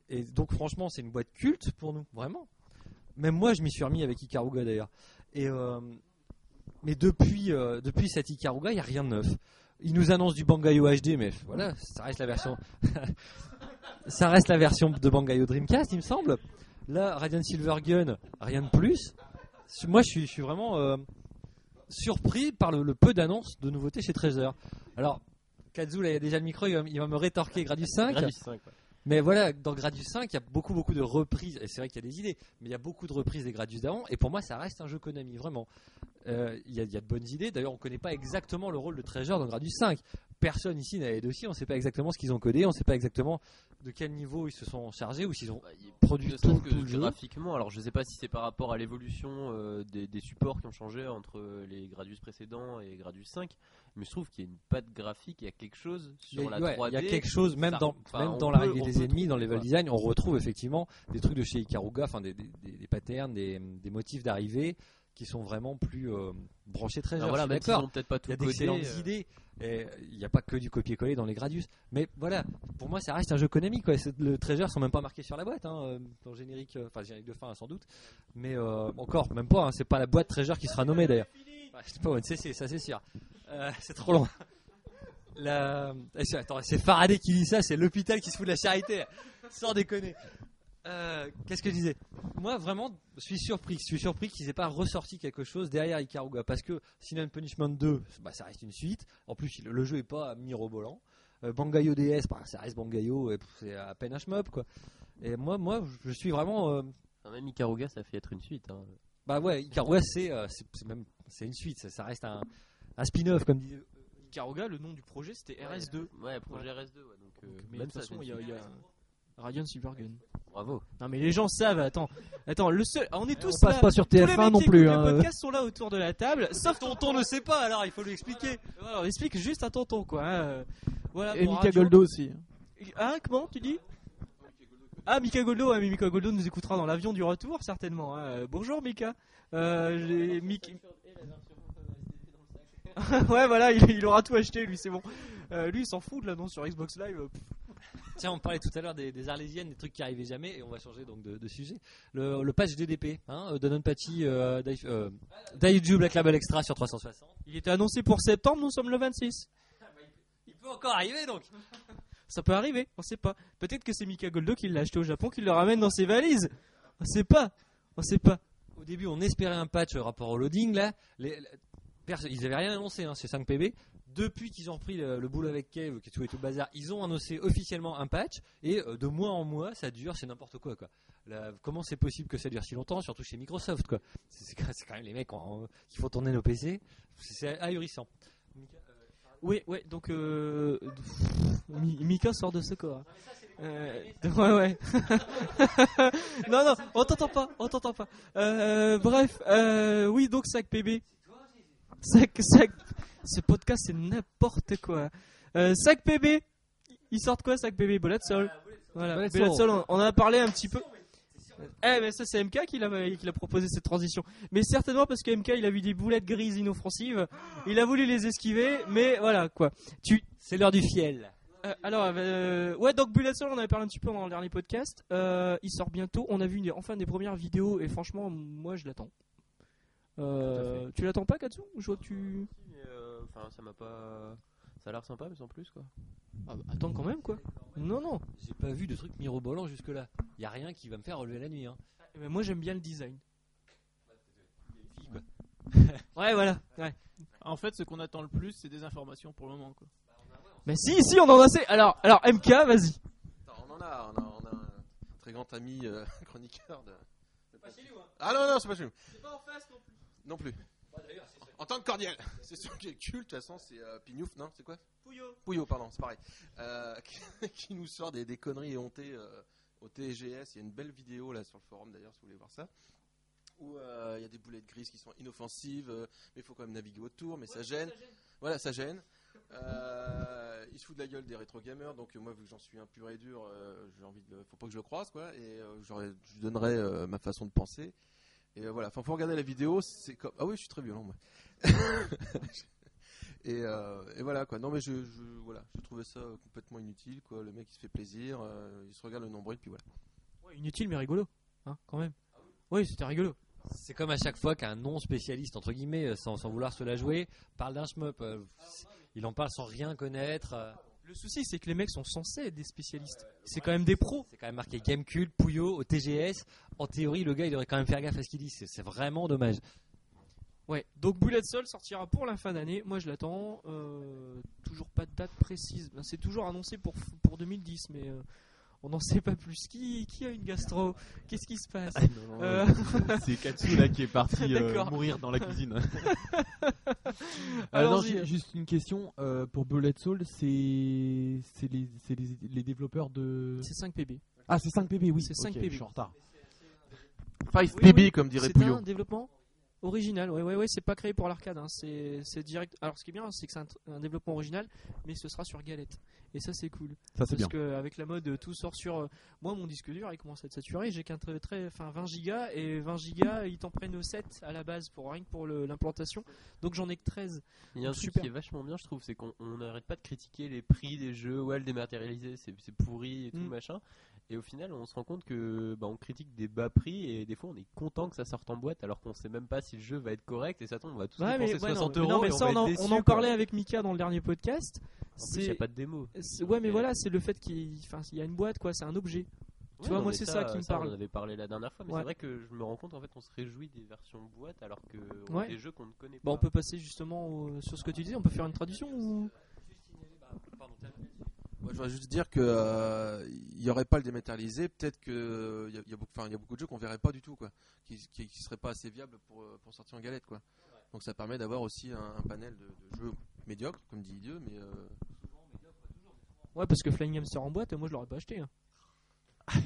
Et donc, franchement, c'est une boîte culte pour nous, vraiment. Même moi, je m'y suis remis avec Ikaruga d'ailleurs. Et euh, mais depuis euh, depuis cette Ikaruga, il y a rien de neuf. Ils nous annoncent du Bangayo HD, mais voilà, ça reste la version. (laughs) ça reste la version de Bangayo Dreamcast, il me semble. Là, Radiant Silvergun, rien de plus. Moi, je suis, je suis vraiment euh, surpris par le, le peu d'annonces de nouveautés chez Treasure. Alors, Kazu, là, il y a déjà le micro, il va, il va me rétorquer Gradius 5. Gradius 5, ouais. Mais voilà, dans Gradius 5, il y a beaucoup, beaucoup de reprises. Et c'est vrai qu'il y a des idées, mais il y a beaucoup de reprises des Gradius d'avant. Et pour moi, ça reste un jeu Konami, vraiment. euh, il y, a- il y a de bonnes idées. D'ailleurs, on connaît pas exactement le rôle de Treasure dans Gradius 5. Personne ici n'a les dossiers, on sait pas exactement ce qu'ils ont codé, on sait pas exactement de quel niveau ils se sont chargés ou s'ils ont produit Ne tout, que tout le jeu. graphiquement, alors je sais pas si c'est par rapport à l'évolution euh, des, des supports qui ont changé entre les Gradius précédents et Gradius 5, mais je trouve qu'il y a une patte graphique, il y a quelque chose sur la ouais, 3D. il y a quelque chose, même ça- dans, enfin, même on dans peut- l'arrivée on des ennemis, dans trouver, level design, on retrouve effectivement des trucs de chez Ikaruga, enfin des, des, des- des patterns, des, des motifs d'arrivée qui sont vraiment plus euh, branchés Treasure. Alors voilà, d'accord. ont peut-être pas tout Il y a d'excellentes euh, idées. et Il n'y a pas que du copier-coller dans les Gradius. Mais voilà, pour moi, ça reste un jeu Konami. Quoi. Le Treasure sont même pas marqués sur la boîte. Hein, euh, dans le générique, euh, enfin, le générique de fin, sans doute. Mais euh, encore, même pas. hein, c'est pas la boîte Treasure qui sera nommée d'ailleurs. C'est pas ONCC, ça c'est sûr. (laughs) C'est trop long. La... Attends, c'est Faraday qui dit ça, c'est l'hôpital qui se fout de la charité. Sans déconner. Euh, Qu'est-ce que je disais? Moi, vraiment, je suis surpris. Je suis surpris qu'ils aient pas ressorti quelque chose derrière Ikaruga. Parce que Sin and Punishment 2, bah, ça reste une suite. En plus, le jeu est pas mirobolant. Euh, Bangayo DS, bah, ça reste Bangayo, et c'est à peine un shmup, quoi. Et moi, moi, je suis vraiment. euh, enfin, même Ikaruga, ça fait être une suite. hein. bah ouais, Ikaruga, c'est euh, c'est- même c'est une suite. Ça, ça reste un, un spin-off, comme dit. Ikaruga, le nom du projet c'était RS2. Ouais, projet RS2. ouais, donc, euh, Mais de même toute façon, il y a, Radiant Silvergun. Bravo. Non mais les gens savent, attends, attends, le seul, on est tous on passe là, pas sur tous les TF1 mecs non qui plus. écoutent hein. Le podcast sont là autour de la table, sauf Tonton ne sait pas, alors il faut lui expliquer. Voilà, on explique juste à tonton quoi. hein, Voilà. Et pour Mika Radio- Goldo aussi. Hein, comment tu dis? Ah, Mika Goldo, ouais, mais Mika Goldo nous écoutera dans l'avion du retour certainement. hein. Euh, bonjour Mika. Euh, j'ai Mik- (laughs) ouais, voilà, il, il aura tout acheté lui, c'est bon. Euh, lui, il s'en fout de l'annonce sur Xbox Live. pff. Tiens, on parlait tout à l'heure des, des Arlésiennes, des trucs qui arrivaient jamais, et on va changer donc de, de sujet. Le, le patch DDP, hein, euh, Danon Patchy, euh, Dai- euh, Daiju Black Label Extra sur 360. Il était annoncé pour septembre, nous sommes le 26. (laughs) Il peut encore arriver donc. (laughs) Ça peut arriver, on sait pas. Peut-être que c'est Mika Goldo qui l'a acheté au Japon, qui le ramène dans ses valises. On sait pas. On sait pas. Au début, on espérait un patch euh, rapport au loading là. Les- ils avaient rien annoncé, hein, c'est 5 PB. Depuis qu'ils ont repris le, le boulot avec Cave, qui est tout le bazar, ils ont annoncé officiellement un patch et euh, de mois en mois, ça dure, c'est n'importe quoi quoi. Là, comment c'est possible que ça dure si longtemps, surtout chez Microsoft quoi C'est quand même les mecs en- qui font tourner nos PC, c'est ahurissant. Oui, ouais, donc euh, Mi- Mika sort de ce corps. Euh, (laughs) ouais, ouais. (laughs) non, non, on t'entend pas, on t'entend pas. Euh, bref, euh, oui, donc Sac PB. Sac, sac. Ce podcast, c'est n'importe quoi. Euh, sac PB. Ils sortent quoi, Sac PB Bullet Soul. Voilà, Bullet Soul. Soul, on, on en a parlé un petit peu. Eh, mais ça, c'est MK qui l'a qui l'a proposé cette transition. Mais certainement parce que MK, il a vu des boulettes grises inoffensives. Il a voulu les esquiver, mais voilà, quoi. Tu, C'est l'heure du fiel. euh, alors, euh, ouais, donc Bullet Soul, on avait parlé un petit peu dans le dernier podcast. Euh, il sort bientôt. On a vu une- enfin des premières vidéos et franchement, moi je l'attends. Euh, tu l'attends pas, Katsu Je vois que tu. Mais, euh, Enfin, ça m'a pas. Ça a l'air sympa, mais sans plus quoi. Ah bah, attends quand même, quoi. Non, non. J'ai pas vu de truc mirobolant jusque là. Y a rien qui va me faire relever la nuit. Hein. Eh ben, moi j'aime bien le design. (laughs) Ouais, voilà. Ouais. En fait, ce qu'on attend le plus, c'est des informations pour le moment. Quoi. Mais si, si, on en a assez. Alors, alors MK, vas-y. On en a, on a, on a un très grand ami euh, (laughs) chroniqueur de. Ah non, non, c'est pas chez nous. non plus. En tant que cordial. (laughs) C'est sûr est culte, de toute façon, c'est euh, Pignouf, non C'est quoi Pouillot, pardon, c'est pareil. Euh, (laughs) qui, qui nous sort des, des conneries éhontées euh, au TGS. Il y a une belle vidéo là sur le forum d'ailleurs, si vous voulez voir ça. Où euh, il y a des boulettes grises qui sont inoffensives, euh, mais il faut quand même naviguer autour, mais ça gêne. Voilà, ça gêne. Euh, il se fout de la gueule des rétro gamers, donc moi vu que j'en suis un pur et dur, j'ai envie de, faut pas que je le croise quoi, et je lui donnerai ma façon de penser. Et euh, voilà, enfin faut regarder la vidéo, c'est comme ah oui je suis très violent moi. (laughs) et, euh, et voilà quoi. Non mais je, je voilà, j'ai trouvé ça complètement inutile quoi. Le mec il se fait plaisir, euh, il se regarde le nombril puis voilà. Ouais, inutile mais rigolo. Hein, quand même. Oui, c'était rigolo. C'est comme à chaque fois qu'un non spécialiste, entre guillemets, euh, sans, sans vouloir se la jouer, parle d'un shmup. euh, il en parle sans rien connaître. Euh, Le souci, c'est que les mecs sont censés être des spécialistes. C'est quand même des pros. C'est quand même marqué Gamecult, Pouillot, au TGS. En théorie, le gars, il devrait quand même faire gaffe à ce qu'il dit. C'est c'est vraiment dommage. Ouais, donc Bullet Soul sortira pour la fin d'année. Moi, je l'attends. Euh, toujours pas de date précise. Ben, C'est toujours annoncé pour, pour 2010, mais euh, On n'en sait pas plus. Qui, qui a une gastro? Qu'est-ce qui se passe? Non, Euh, C'est Katsu là qui est parti euh, mourir dans la cuisine. (laughs) Alors, non, j'ai- j'ai juste une question euh, pour Bullet Soul, c'est c'est les, c'est les, les développeurs de C'est 5 PB. Ah, c'est 5 PB, oui. C'est 5 Ok, PB. Je suis en retard. 5 Oui, PB, oui. comme dirait C'est Pouillot. un développement original. Ouais, ouais, ouais. C'est pas créé pour l'arcade. hein. C'est, c'est direct. Alors, ce qui est bien, c'est que c'est un, développement original, mais ce sera sur galette. Et ça, c'est cool. Ça, c'est Parce bien. qu'avec la mode, tout sort sur. euh, Moi, mon disque dur, il commence à être saturé. J'ai qu'un très, très, enfin 20 gigas et 20 gigas, ils t'en prennent 7 à la base pour rien que pour l'implantation. Donc j'en ai que 13. Il y a un truc super. qui est vachement bien, je trouve, c'est qu'on on n'arrête pas de critiquer les prix des jeux, ouais, le dématérialisé, c'est c'est pourri et tout Mm. machin. Et au final, on se rend compte que bah, on critique des bas prix et des fois on est content que ça sorte en boîte alors qu'on sait même pas si le jeu va être correct et ça tombe, on va tous Ouais, mais, dépenser ouais, non, 60 mais euros. non, mais et ça, on, on, en, on parlait avec Mika dans le dernier podcast. En plus, il n'y a pas de démo. Ouais, mais voilà, c'est le fait qu'il y a une boîte, quoi. C'est un objet. Tu Ouais, vois, non, moi, c'est ça qui me On parle. en avait parlé la dernière fois, mais Ouais. c'est vrai que je me rends compte en fait, on se réjouit des versions boîte alors que on Ouais. des jeux qu'on ne connaît Bon, pas. on peut passer justement au- sur ce que tu disais. On peut faire une traduction ou Moi, je voudrais juste dire que euh, il n'y aurait pas le dématérialisé. Peut-être que il y, a- beaucoup, y a beaucoup de jeux qu'on verrait pas du tout, quoi, qui, qui seraient pas assez viables pour, euh, pour sortir en galette, quoi. Donc ça permet d'avoir aussi un, panel de, jeux médiocres, comme dit Dieu, mais euh, Ouais, parce que Flying Hamster en boîte, moi je l'aurais pas acheté. hein.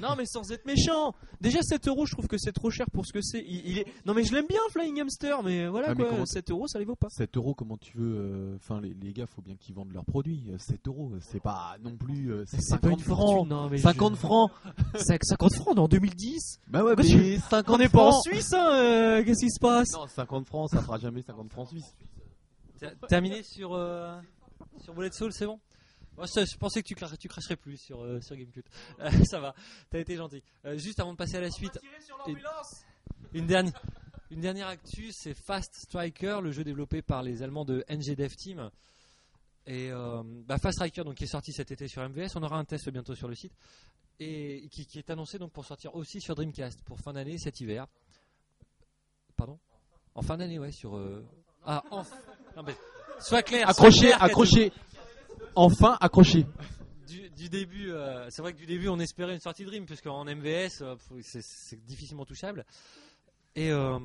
Non, mais sans être méchant. Déjà 7 euros, je trouve que c'est trop cher pour ce que c'est. Il, il est... Non, mais je l'aime bien Flying Hamster, mais voilà Ah, mais quoi. comment- 7 euros, ça les vaut pas. 7 euros, comment tu veux euh, Enfin, les, les gars, faut bien qu'ils vendent leurs produits. Euh, 7 euros, c'est pas non plus. euh, c'est C'est pas 50 une francs. non, mais 50 je- francs. (laughs) Cinq- 50 francs, on est en 2010. Bah ouais, mais 50 On n'est pas en francs. Suisse, hein. euh, Qu'est-ce qui se passe? Non, 50 francs, ça fera jamais 50 francs suisses. Ter- Terminé sur, euh, sur Bullet Soul, c'est bon? Moi, je, je pensais que tu, cra- tu cracherais plus sur, euh, sur Gamecube. (laughs) Euh, ça va, t'as été gentil. Euh, juste avant de passer à la suite, une, une dernière, une dernière actu, c'est Fast Striker, le jeu développé par les Allemands de NG Dev Team. Et euh, bah, Fast Striker, donc, qui est sorti cet été sur MVS, on aura un test bientôt sur le site. Et qui, qui est annoncé donc pour sortir aussi sur Dreamcast pour fin d'année cet hiver. Pardon? En fin d'année, ouais, sur. euh, Ah, en... non, mais... Sois clair. Accroché, accroché. Enfin, accroché. du, du début, euh, c'est vrai que du début on espérait une sortie Dream, puisque en MVS euh, c'est- c'est difficilement touchable. Et euh,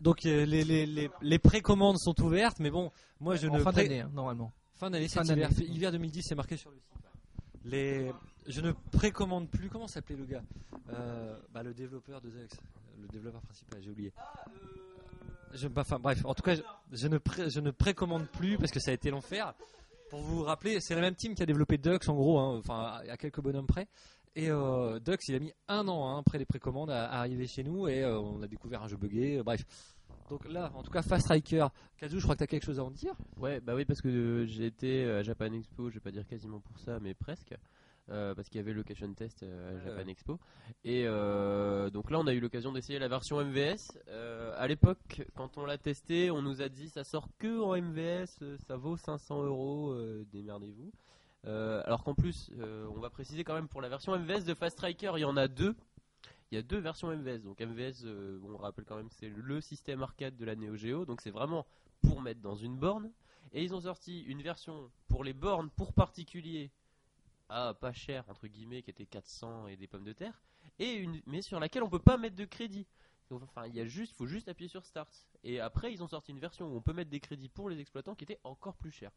donc euh, les, les, les, les précommandes sont ouvertes, mais bon, moi je en ne fin d'année, hein, normalement. Fin d'année, Fin cet hiver, hiver 2010, c'est marqué sur le site. Les, je ne précommande plus. Comment s'appelait le gars? Euh, bah, Le développeur de Zex, le développeur principal, j'ai oublié. Je, bah, enfin, bref, en tout cas, je, je ne pré- je ne précommande plus parce que ça a été l'enfer. Pour vous rappeler, c'est la même team qui a développé Dux en gros, hein, enfin à quelques bonhommes près. Et euh, Dux, il a mis un an hein, après les précommandes à, arriver chez nous et euh, on a découvert un jeu buggé. euh, bref. Donc là, en tout cas, Fast Striker. Kazu, je crois que tu as quelque chose à en dire? Ouais, bah oui, parce que euh, j'ai été à Japan Expo, je vais pas dire quasiment pour ça, mais presque. Euh, parce qu'il y avait le location test euh, à Japan. Expo. Et euh, donc là, on a eu l'occasion d'essayer la version MVS. À l'époque, quand on l'a testé, on nous a dit ça sort que en MVS, ça vaut 500 euros, démerdez-vous. Alors qu'en plus, on va préciser quand même pour la version MVS de Fast Striker, il y en a deux. Il y a deux versions MVS. Donc MVS, on rappelle quand même, c'est le système arcade de la Neo Geo. Donc c'est vraiment pour mettre dans une borne. Et ils ont sorti une version pour les bornes pour particuliers à pas cher entre guillemets qui était 400 et des pommes de terre et une mais sur laquelle on peut pas mettre de crédit. Donc, Enfin, il y a juste faut juste appuyer sur start. Et après ils ont sorti une version où on peut mettre des crédits pour les exploitants qui était encore plus cher.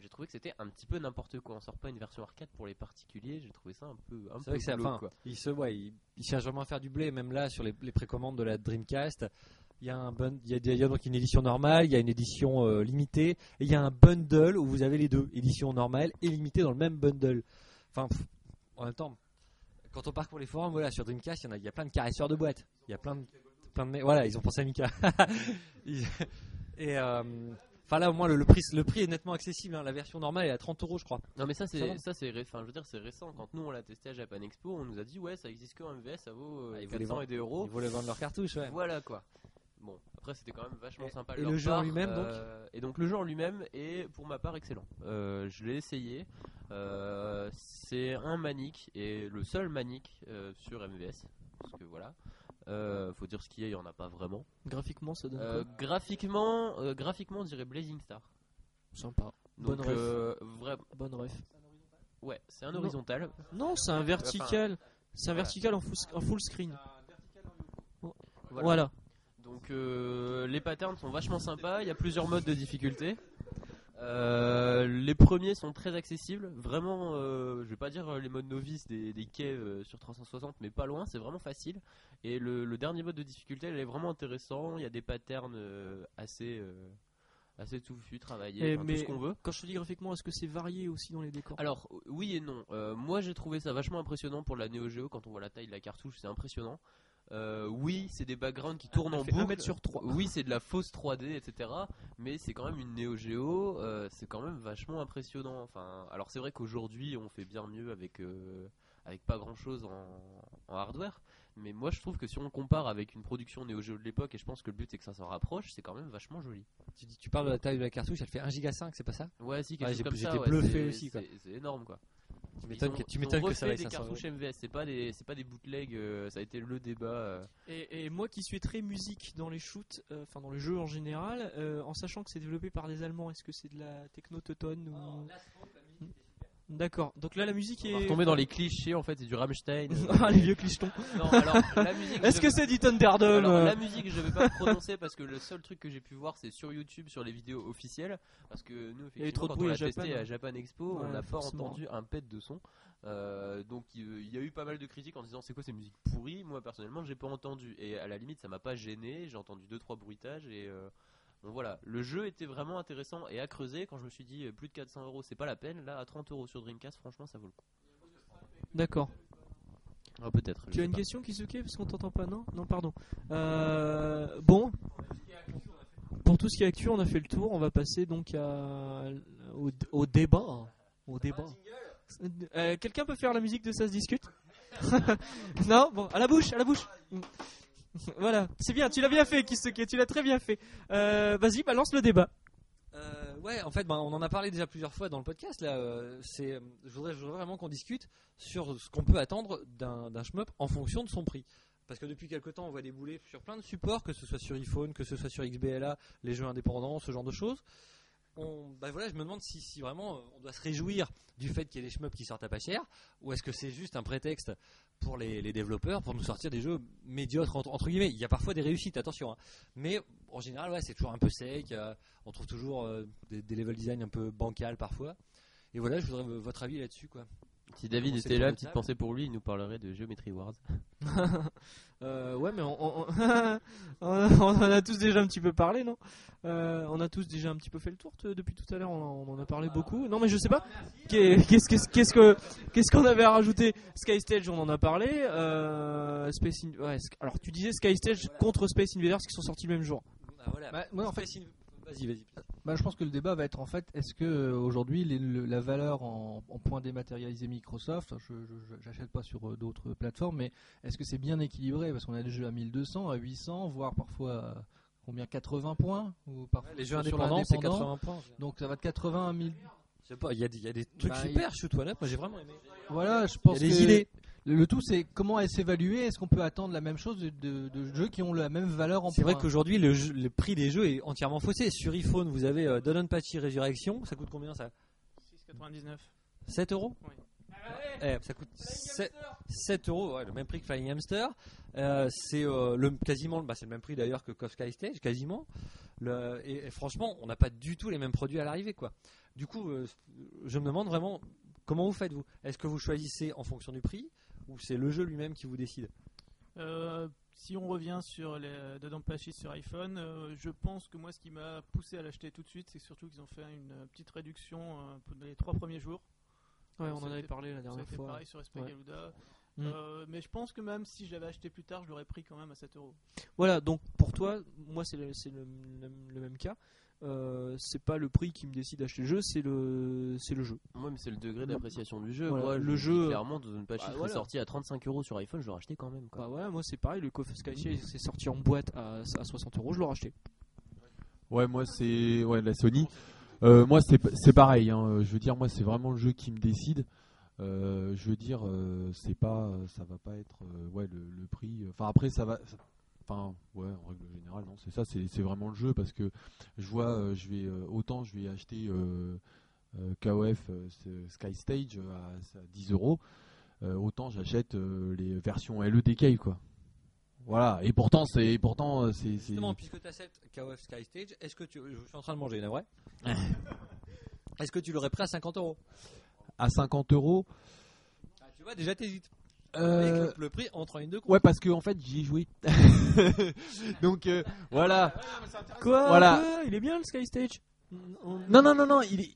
J'ai trouvé que c'était un petit peu n'importe quoi. On sort pas une version arcade pour les particuliers. J'ai trouvé ça un peu un C'est vrai que c'est la glauque, fin. quoi. Il se, ouais, il, il cherche vraiment à faire du blé, même là sur les, les précommandes de la Dreamcast. Il y a un bun- il y a, des- il y a donc une édition normale, il y a une édition euh, limitée, et il y a un bundle où vous avez les deux, édition normale et limitée dans le même bundle. Enfin, en même temps, quand on parcourt les forums, voilà, sur Dreamcast, il y en a, il y a plein de caresseurs de boîtes. Il y a plein de, plein de, voilà, ils ont pensé à Mika. (laughs) Et euh, enfin là, au moins le, le prix, le prix est nettement accessible. hein. La version normale est à 30 euros, je crois. Non mais ça c'est ça c'est enfin je veux dire c'est récent quand nous on l'a testé à Japan Expo on nous a dit ouais ça existe que en MVS ça vaut euh, Ah, ils voulaient 400 vendre- et des euros Ils voulaient vendre leurs cartouches, ouais. Voilà quoi. Bon, après c'était quand même vachement Et- sympa. et leur le jeu en lui-même, donc euh, Et donc le jeu en lui-même est pour ma part excellent. Euh, je l'ai essayé. Euh, c'est un manique et le seul manique euh, sur MVS. Parce que voilà. Euh, faut dire ce qu'il y a, il y en a pas vraiment. Graphiquement, ça donne Euh, quoi? graphiquement, euh, graphiquement, on dirait Blazing Star. Sympa. Donc Bonne ref. euh, vrai- Bonne ref. Ouais, c'est un horizontal. Non, c'est un vertical. C'est un Voilà. vertical en full, en full screen. Voilà. Voilà. Donc euh, les patterns sont vachement sympas, il y a plusieurs modes de difficulté. Euh, les premiers sont très accessibles, vraiment, euh, je vais pas dire euh, les modes novices des, des quais euh, sur 360, mais pas loin, c'est vraiment facile. Et le, le dernier mode de difficulté, il est vraiment intéressant, il y a des patterns assez, assez touffus, travaillés, Et enfin, mais- tout ce qu'on veut. Quand je te dis graphiquement, est-ce que c'est varié aussi dans les décors? Alors oui et non. Moi j'ai trouvé ça vachement impressionnant pour la Neo Geo quand on voit la taille de la cartouche, c'est impressionnant. Euh, oui, c'est des backgrounds qui tournent en boucle. mètre sur trois. Oui, c'est de la fausse 3D, etc. Mais c'est quand même une Neo Geo. euh, c'est quand même vachement impressionnant. Enfin, alors c'est vrai qu'aujourd'hui on fait bien mieux avec euh, avec pas grand chose en, en hardware. Mais moi je trouve que si on compare avec une production Neo Geo de l'époque, et je pense que le but c'est que ça s'en rapproche, c'est quand même vachement joli. Tu, tu parles de la taille de la cartouche, elle fait 1 giga 5, c'est pas ça? Ouais, si ça. j'étais ouais, bluffé aussi, C'est énorme quoi. Tu Ils m'étonnes ont- que, tu m'étonnes que ça refait vaille des 500 euros. cartouches MVS, c'est pas des c'est pas des bootlegs, euh, ça a été le débat. euh. Et, et moi qui suis très musique dans les shoots, euh, enfin dans le jeu en général, euh, en sachant que c'est développé par des Allemands, est-ce que c'est de la techno teutonne ou... D'accord. Donc là la musique On va est. retomber dans les clichés en fait, c'est du Rammstein. (laughs) ah les vieux clichetons. non, alors la musique. (laughs) Est-ce je- que c'est du Thunderdome alors, la musique, je vais pas prononcer parce que le seul truc que j'ai pu voir, c'est sur YouTube, sur les vidéos officielles. Parce que nous, Il y avait trop effectivement, de quand on l'a testé Japan, à hein. Japan Expo, on Ouais, pas forcément. entendu un pet de son. Euh, donc il il y a eu pas mal de critiques en disant c'est quoi ces musiques pourries. Moi personnellement, j'ai pas entendu. Et à la limite, ça m'a pas gêné. J'ai entendu deux trois bruitages et. euh, Bon voilà, le jeu était vraiment intéressant et à creuser. Quand je me suis dit euh, plus de 400 euros, c'est pas la peine. Là, à 30 euros sur Dreamcast, franchement, ça vaut le coup. D'accord. Ah, peut-être. Tu as une pas. question qui se quai parce qu'on t'entend pas non? Non pardon. Euh, bon. Pour tout ce qui est actu, on a fait le tour. On va passer donc à, au, au débat. Au débat. Euh, Quelqu'un peut faire la musique de ça se discute? (laughs) Non? Bon, à la bouche, à la bouche. (laughs) voilà, c'est bien. Tu l'as bien fait, Kisuke. Tu l'as très bien fait. Euh, Vas-y, balance le débat. Euh, ouais, en fait, ben, on en a parlé déjà plusieurs fois dans le podcast. Là, euh, je voudrais, vraiment qu'on discute sur ce qu'on peut attendre d'un, shmup en fonction de son prix. Parce que depuis quelques temps, on voit débouler sur plein de supports, que ce soit sur iPhone, que ce soit sur XBLA, les jeux indépendants, ce genre de choses. On, bah voilà, je me demande si, vraiment euh, on doit se réjouir du fait qu'il y ait des shmups qui sortent à pas cher, ou est-ce que c'est juste un prétexte pour les, développeurs pour nous sortir des jeux médiocres entre, guillemets. Il y a parfois des réussites, attention, hein. mais en général, ouais, c'est toujours un peu sec. euh, on trouve toujours euh, des, level design un peu bancal parfois. Et voilà, je voudrais votre avis là-dessus, quoi. Si David était là, petite pensée pour lui, il nous parlerait de Geometry Wars. (laughs) Euh, ouais, mais on, on- (laughs) on en a tous déjà un petit peu parlé, non? Euh, On a tous déjà un petit peu fait le tour depuis tout à l'heure. On, en- on en a parlé beaucoup. Non, mais je sais pas. Qu'est- Qu'est-ce qu'est-ce- qu'est-ce que qu'est-ce qu'on avait à rajouter? Sky Stage, on en a parlé. Euh, Space In- ouais, alors tu disais Sky Stage contre Space Invaders qui sont sortis le même jour. Ah, voilà. Bah, moi, en fait, Space In- Vas-y, vas-y. Bah, je pense que le débat va être en fait est-ce que euh, aujourd'hui les- le- la valeur en, en points dématérialisés Microsoft, je je- j'achète pas sur euh, d'autres plateformes, mais est-ce que c'est bien équilibré? Parce qu'on a des jeux à 1200, à 800, voire parfois à combien? 80 points? Ou parfois Les jeux sur indépendants, c'est l'indépendant. 80 points. Donc ça va de 80 à 1000. Je sais pas, il y, a des- il y a des trucs Bah, super, shoot one up, moi j'ai vraiment aimé. Voilà, je pense y a des que idées. Le, tout c'est comment elle s'évaluer. Est-ce qu'on peut attendre la même chose de, de- de jeux qui ont la même valeur en C'est vrai qu'aujourd'hui le, prix des jeux est entièrement faussé. Sur iPhone, vous avez euh, Dodonpachi Résurrection, ça coûte combien ça? 6,99. 7 euros? Oui. Eh, ça coûte 7, 7 euros, ouais, le même prix que Flying Hamster. Euh, c'est euh, le, quasiment, bah, c'est le même prix d'ailleurs que Coff Sky Stage, quasiment. Le- et, et franchement, on n'a pas du tout les mêmes produits à l'arrivée, quoi. Du coup, euh, je me demande vraiment comment vous faites vous? Est-ce que vous choisissez en fonction du prix? Ou c'est le jeu lui-même qui vous décide Euh, si on revient sur les Dodon Pachi sur iPhone, euh, je pense que moi ce qui m'a poussé à l'acheter tout de suite, c'est surtout qu'ils ont fait une petite réduction euh, pour les trois premiers jours. Ouais, Ça on en a avait parlé la dernière fois. pareil sur Esprit Ouais. Galuda. Mm. Euh, mais je pense que même si je l'avais acheté plus tard, je l'aurais pris quand même à 7 euros. Voilà, donc pour toi, moi c'est le, c'est le, le- le même cas. Euh, c'est pas le prix qui me décide d'acheter le jeu, c'est le, c'est le jeu. Moi, mais c'est le degré d'appréciation du jeu. Voilà, Moi, le je- jeu- Clairement, Dodon Pachi Bah, serait voilà. sorti à 35 euros sur iPhone, je l'aurais acheté quand même. Quoi. Bah voilà, moi c'est pareil, le Coffee Sky c'est sorti en boîte à, à 60 euros, je l'aurais acheté. Ouais, moi c'est ouais la Sony. Euh, moi c'est c'est pareil. hein. Je veux dire, moi c'est vraiment le jeu qui me décide. Euh, je veux dire, euh, c'est pas, ça va pas être euh, ouais le, le prix. Enfin après ça va. Enfin ouais, en règle générale non, c'est ça, c'est vraiment le jeu parce que je vois, euh, je vais euh, autant je vais acheter euh, KOF Sky Stage à, à 10 euros, autant j'achète les versions LE des Cave quoi. Voilà, et pourtant c'est pourtant c'est Justement, puisque tu achètes KOF Sky Stage, est-ce que tu. Je suis en train de manger, vrai? (laughs) Est-ce que tu l'aurais pris à 50 euros? À 50 euros? Ah, Tu vois, déjà t'hésites. Euh, le, le prix entre en ligne de compte. Ouais, parce que en fait j'y ai joué. (laughs) Donc euh, voilà. Quoi Voilà. Il est bien le Sky Stage Non, non, non, non, il est,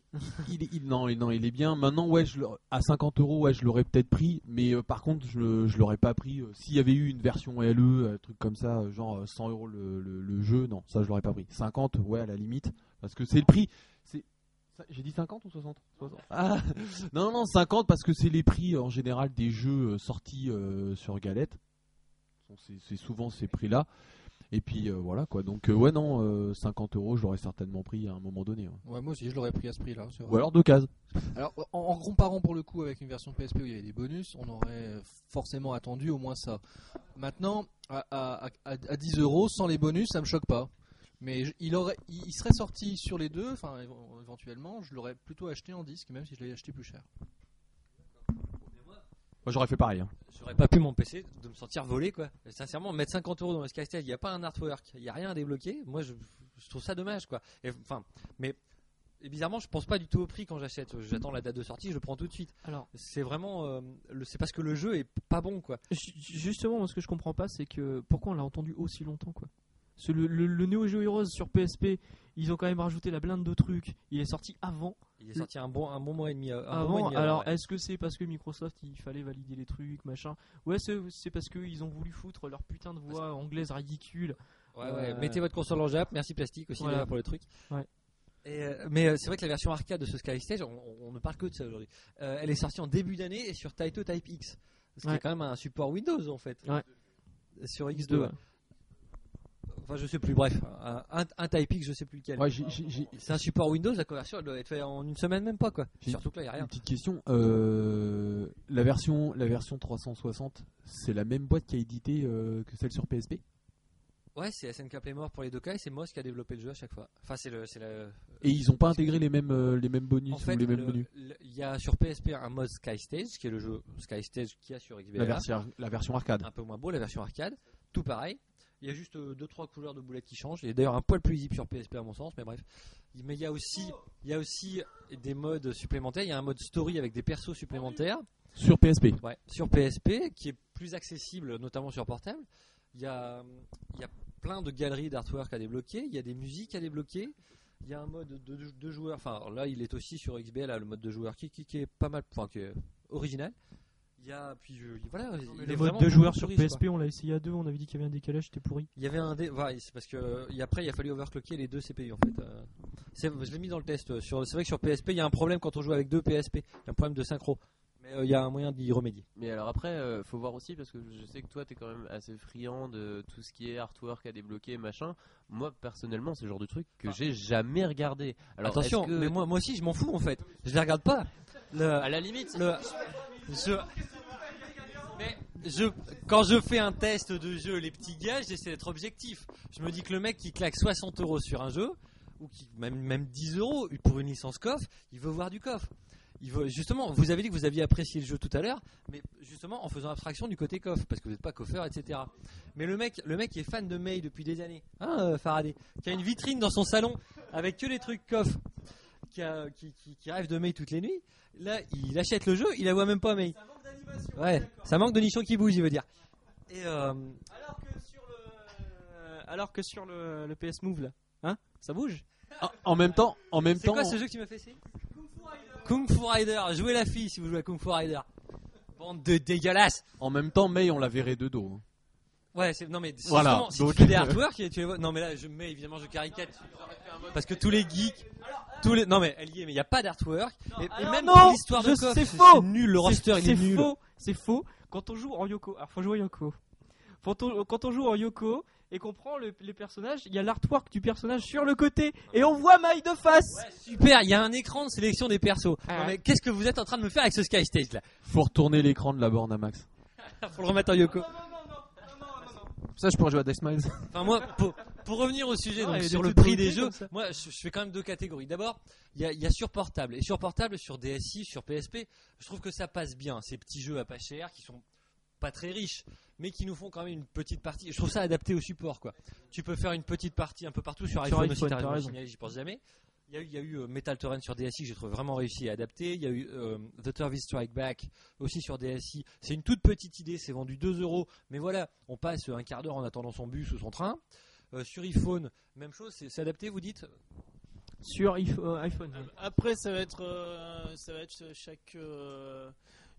il est, il- non, il- non, il est bien. Maintenant, ouais, je à 50 euros, ouais, je l'aurais peut-être pris, mais euh, par contre, je, le- je l'aurais pas pris. euh, S'il y avait eu une version LE, un truc comme ça, genre euh, 100 euros le, le- le jeu, non, ça je l'aurais pas pris. 50, ouais, à la limite, parce que c'est le prix. J'ai dit 50 ou 60 60. Ah, non, non, 50 parce que c'est les prix en général des jeux euh, sortis euh, sur Galette. C'est, souvent ces prix-là. Et puis euh, voilà quoi. Donc euh, ouais non, euh, 50 euros, je l'aurais certainement pris à un moment donné. ouais. Ouais, moi aussi, je l'aurais pris à ce prix-là. Ou alors deux cases. Alors, en, en comparant pour le coup avec une version PSP où il y avait des bonus, on aurait forcément attendu au moins ça. Maintenant, à, à- à- à 10 euros, sans les bonus, ça me choque pas. Mais je- il, aurait, il il serait sorti sur les deux, enfin éve- éventuellement, je l'aurais plutôt acheté en disque, même si je l'ai acheté plus cher. Moi j'aurais fait pareil. hein. J'aurais pas pu m'empêcher de me sentir volé quoi. Et sincèrement, mettre 50 euros dans le Sky il n'y a pas un artwork, il n'y a rien à débloquer. Moi je, je trouve ça dommage quoi. Et, enfin, mais et bizarrement, je pense pas du tout au prix quand j'achète. J'attends la date de sortie, je le prends tout de suite. Alors, C'est vraiment, euh, c'est parce que le jeu est pas bon quoi. ju- justement, moi, ce que je comprends pas, c'est que pourquoi on l'a entendu aussi longtemps, quoi? Le, le, le Neo Geo Heroes sur PSP, ils ont quand même rajouté la blinde de trucs. Il est sorti avant. Il est sorti un bon, un bon mois et demi. Un bon mois et avant. demi alors, ouais. est-ce que c'est parce que Microsoft, il fallait valider les trucs, machin? Ouais, c'est c'est parce qu'ils ont voulu foutre leur putain de voix anglaise ridicule. Ouais, ouais. Euh, Mettez votre console en Jap, merci Plastique aussi Voilà. pour le truc. Ouais. Et, euh, mais euh, c'est vrai que la version arcade de ce Sky Stage, on, on ne parle que de ça aujourd'hui. Elle est sortie en début d'année et sur Taito Type X. Ce qui est quand même un support Windows en fait. Ouais. Sur X2. X2, ouais. Enfin, je sais plus, bref. Un, un, un Type X, je sais plus lequel. Ouais, j'ai- j'ai- j'ai C'est un support Windows, la conversion elle doit être faite en une semaine, même pas quoi. J'ai- Surtout que là, il n'y a rien. une petite question. Euh, la version, la version 360, c'est la même boîte qui a édité euh, que celle sur PSP. Ouais, c'est SNK Playmore pour les deux cas et c'est Moss qui a développé le jeu à chaque fois. Enfin, c'est le. c'est la- Et ils ont pas intégré les mêmes, euh, les mêmes bonus En fait, ou les mêmes le- menus? le- il y a sur PSP un mode Sky Stage, qui est le jeu Sky Stage qu'il y a sur XBLA. La version, la version arcade. un peu moins beau, la version arcade, tout pareil. Il y a juste 2-3 couleurs de boulettes qui changent. Il y a d'ailleurs un poil plus visible sur PSP à mon sens, mais bref. Mais il y a aussi, il y a aussi des modes supplémentaires. Il y a un mode story avec des persos supplémentaires Sur PSP. ouais, sur PSP qui est plus accessible, notamment sur portable. Il y a, il y a plein de galeries d'artwork à débloquer. Il y a des musiques à débloquer. Il y a un mode de deux joueurs. Enfin, là, il est aussi sur XBL, là, le mode de joueur qui, qui, qui est pas mal, enfin, qui est original. Il y a, puis je- voilà, il est Le vraiment mode de joueur beaucoup sur quoi. PSP, on l'a essayé à deux, on avait dit qu'il y avait un décalage, c'était pourri. Il y avait un dé... voilà, c'est parce que et après il a fallu overclocker les deux CPU en fait. Euh, c'est- je l'ai mis dans le test. euh, Sur, c'est vrai que sur PSP il y a un problème quand on joue avec deux PSP. Il y a un problème de synchro. Mais euh, il y a un moyen d'y remédier. Mais alors après, euh, faut voir aussi parce que je sais que toi, t'es quand même assez friand de tout ce qui est artwork à débloquer, machin. Moi, personnellement, c'est le genre de truc que j'ai jamais regardé. Alors, Attention, est-ce que- mais moi, moi aussi je m'en fous en fait. Je les regarde pas. Le- à la limite, le- je, mais quand je fais un test de jeu, les petits gars, j'essaie d'être objectif. Je me dis que le mec qui claque 60 euros sur un jeu, ou même, même 10 euros pour une licence coffre, il veut voir du coffre. Il veut, justement, vous avez dit que vous aviez apprécié le jeu tout à l'heure, mais justement en faisant abstraction du côté coffre, parce que vous n'êtes pas coffeur, etc. Mais le mec, le mec est fan de May depuis des années, hein, euh, Faraday, qui a une vitrine dans son salon avec que les trucs coffres, qui, a- qui, qui- qui rêve de May toutes les nuits, là il achète le jeu, il la voit même pas May. Ouais, ça manque de nichons qui bougent, il veut dire. Et euh, Alors que sur le, alors que sur le, le PS Move là, hein, ça bouge? En, en même temps, en même c'est temps, quoi ce jeu qui m'a fait essayer Kung Fu Rider. Jouez la fille si vous jouez à Kung Fu Rider. Bande de dégueulasses. en même temps, May on la verrait de dos. hein. Ouais, c'est non mais Voilà, si tu fais des (laughs) artworks, et tu les vois- non mais là je mets évidemment je caricature parce que tous les geeks, tous les non mais elle y est mais il y a pas d'artwork et, et même non, pour l'histoire de coffre, c'est faux. nul, le C'est- roster il est c'est nul. faux, c'est faux. Quand on joue en Yoko, alors faut jouer en Yoko. Quand on, quand on joue en Yoko et qu'on prend le- les personnages, il y a l'artwork du personnage sur le côté et on voit Mai de face. Super, il y a un écran de sélection des persos. Ah. Non mais qu'est-ce que vous êtes en train de me faire avec ce Sky Stage là? Faut retourner l'écran de la borne à max. (laughs) Faut le remettre en Yoko. Ça, je pourrais jouer à Death Smiles. (laughs) Enfin, moi, pour, pour revenir au sujet, Ah, donc, sur le prix des jeux, moi, je, je fais quand même deux catégories. D'abord, il y a, il y a sur portable. Et sur portable, sur DSI, sur PSP, je trouve que ça passe bien. Ces petits jeux à pas cher qui sont pas très riches, mais qui nous font quand même une petite partie. Je trouve ça adapté au support, quoi. Tu peux faire une petite partie un peu partout sur Sur iPhone, iPhone, aussi, j'y pense jamais. Il y a eu, il y a eu euh, Metal Torrent sur DSI que j'ai trouvé vraiment réussi à adapter. Il y a eu euh, The Service Strike Back aussi sur DSI. C'est une toute petite idée, c'est vendu 2 euros. Mais voilà, on passe un quart d'heure en attendant son bus ou son train. Euh, sur iPhone, même chose, c'est adapté, vous dites? Sur iPhone. Après, ça va être, euh, ça va être chaque, euh,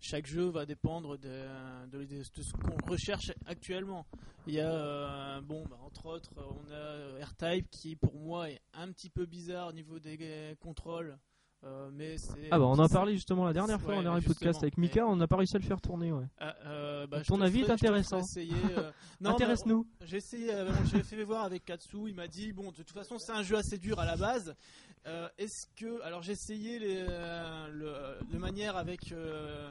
chaque jeu va dépendre de, ce qu'on recherche actuellement. Il y a, euh, bon, bah, entre autres, on a euh, R-Type qui, pour moi, est un petit peu bizarre au niveau des euh, contrôles. Euh, mais. Ah bah on en a parlé justement la dernière fois, Ouais, on a un podcast avec Mika, on n'a pas réussi à le faire tourner. Ouais. Ah, euh, bah, Ton avis est intéressant. euh, (laughs) Intéresse-nous. J'ai essayé, euh, j'ai fait voir avec Katsu, il m'a dit bon de toute façon c'est un jeu assez dur à la base. Euh, Est-ce que alors j'ai essayé les, euh, le, de manière avec euh,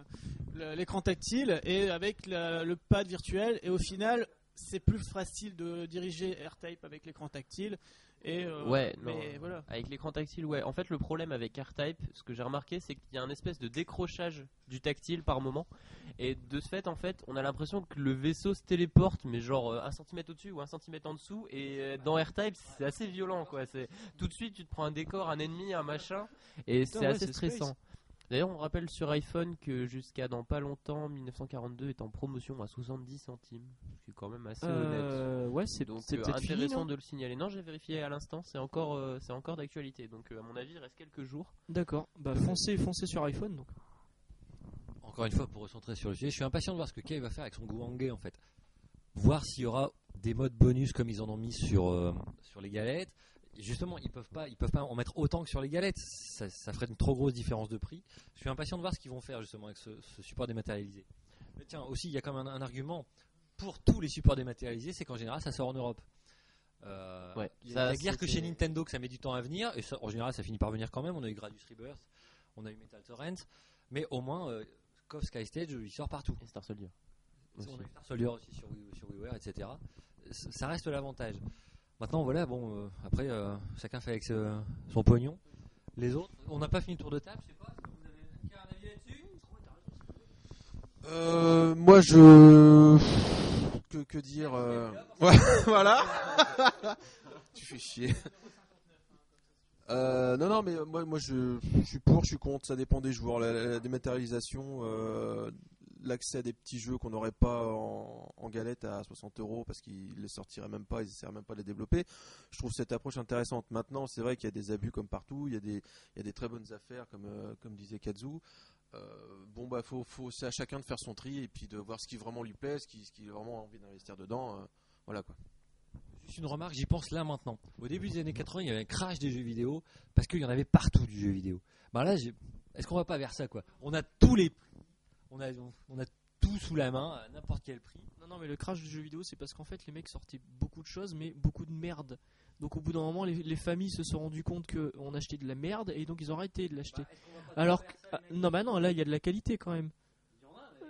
l'écran tactile et avec la- le pad virtuel et au final c'est plus facile de diriger AirType avec l'écran tactile et euh, Ouais, mais non. voilà. Avec l'écran tactile, ouais. En fait, le problème avec R-Type, ce que j'ai remarqué, c'est qu'il y a un espèce de décrochage du tactile par moment. Et de ce fait, en fait, on a l'impression que le vaisseau se téléporte, mais genre euh, un centimètre au-dessus ou un centimètre en dessous. Et euh, dans R-Type, c'est assez violent, quoi. C'est tout de suite, tu te prends un décor, un ennemi, un machin, et c'est ouais, assez stressant. space. D'ailleurs, on rappelle sur iPhone que jusqu'à dans pas longtemps, 1942 est en promotion à 70 centimes, ce qui est quand même assez honnête. Euh, ouais, c'est Donc c'est euh, fini, intéressant de le signaler. Non, j'ai vérifié à l'instant, c'est encore, euh, c'est encore d'actualité. Donc euh, à mon avis, il reste quelques jours. D'accord. Bah foncez, foncez sur iPhone donc. Encore une fois, pour recentrer sur le sujet, je suis impatient de voir ce que Kay va faire avec son Gouangé en fait. Voir s'il y aura des modes bonus comme ils en ont mis sur, euh, sur les galettes. Justement, ils peuvent pas, ils peuvent pas en mettre autant que sur les galettes. Ça, ça ferait une trop grosse différence de prix. Je suis impatient de voir ce qu'ils vont faire justement avec ce, ce support dématérialisé. Mais tiens, aussi, il y a quand même un, un argument pour tous les supports dématérialisés, c'est qu'en général, ça sort en Europe. Euh, Ouais, il y a la guerre que chez Nintendo que ça met du temps à venir, et ça, en général, ça finit par venir quand même. On a eu Gradius Rebirth, on a eu Metal Torrent, mais au moins, euh, Sky Stage, il sort partout. Et Star Soldier. aussi. On a eu Star Soldier aussi sur, Wii, sur WiiWare, etc. Ça reste l'avantage. Maintenant, voilà, bon, euh, après, euh, chacun fait avec son pognon. Les autres, on n'a pas fini le tour de table, je sais pas. Vous avez un avis là-dessus? Euh, moi, je. Que, dire (laughs) Voilà Tu fais chier. Euh, non, non, mais moi, moi je, je suis pour, je suis contre, ça dépend des joueurs. La, dématérialisation, l'accès à des petits jeux qu'on n'aurait pas en, en galette à 60 euros parce qu'ils les sortiraient même pas, ils essaieraient même pas de les développer. Je trouve cette approche intéressante. Maintenant, c'est vrai qu'il y a des abus comme partout, il y a des, il y a des très bonnes affaires, comme, euh, comme disait Kazu. Euh, bon bah faut, faut c'est à chacun de faire son tri et puis de voir ce qui vraiment lui plaît, ce qui, ce qui a vraiment envie d'investir dedans. euh, voilà quoi. Juste une remarque, j'y pense là maintenant. Au début des années 80, il y avait un crash des jeux vidéo parce qu'il y en avait partout du jeu vidéo. Bah là, j'ai- est-ce qu'on va pas vers ça quoi? On a tous les, on a, on a tout sous la main à n'importe quel prix. Non, non, mais le crash du jeu vidéo, c'est parce qu'en fait, les mecs sortaient beaucoup de choses, mais beaucoup de merde. Donc, au bout d'un moment, les, les familles se sont rendues compte qu'on achetait de la merde et donc ils ont arrêté de l'acheter. Alors que. ah, non, bah non, là, il y a de la qualité quand même.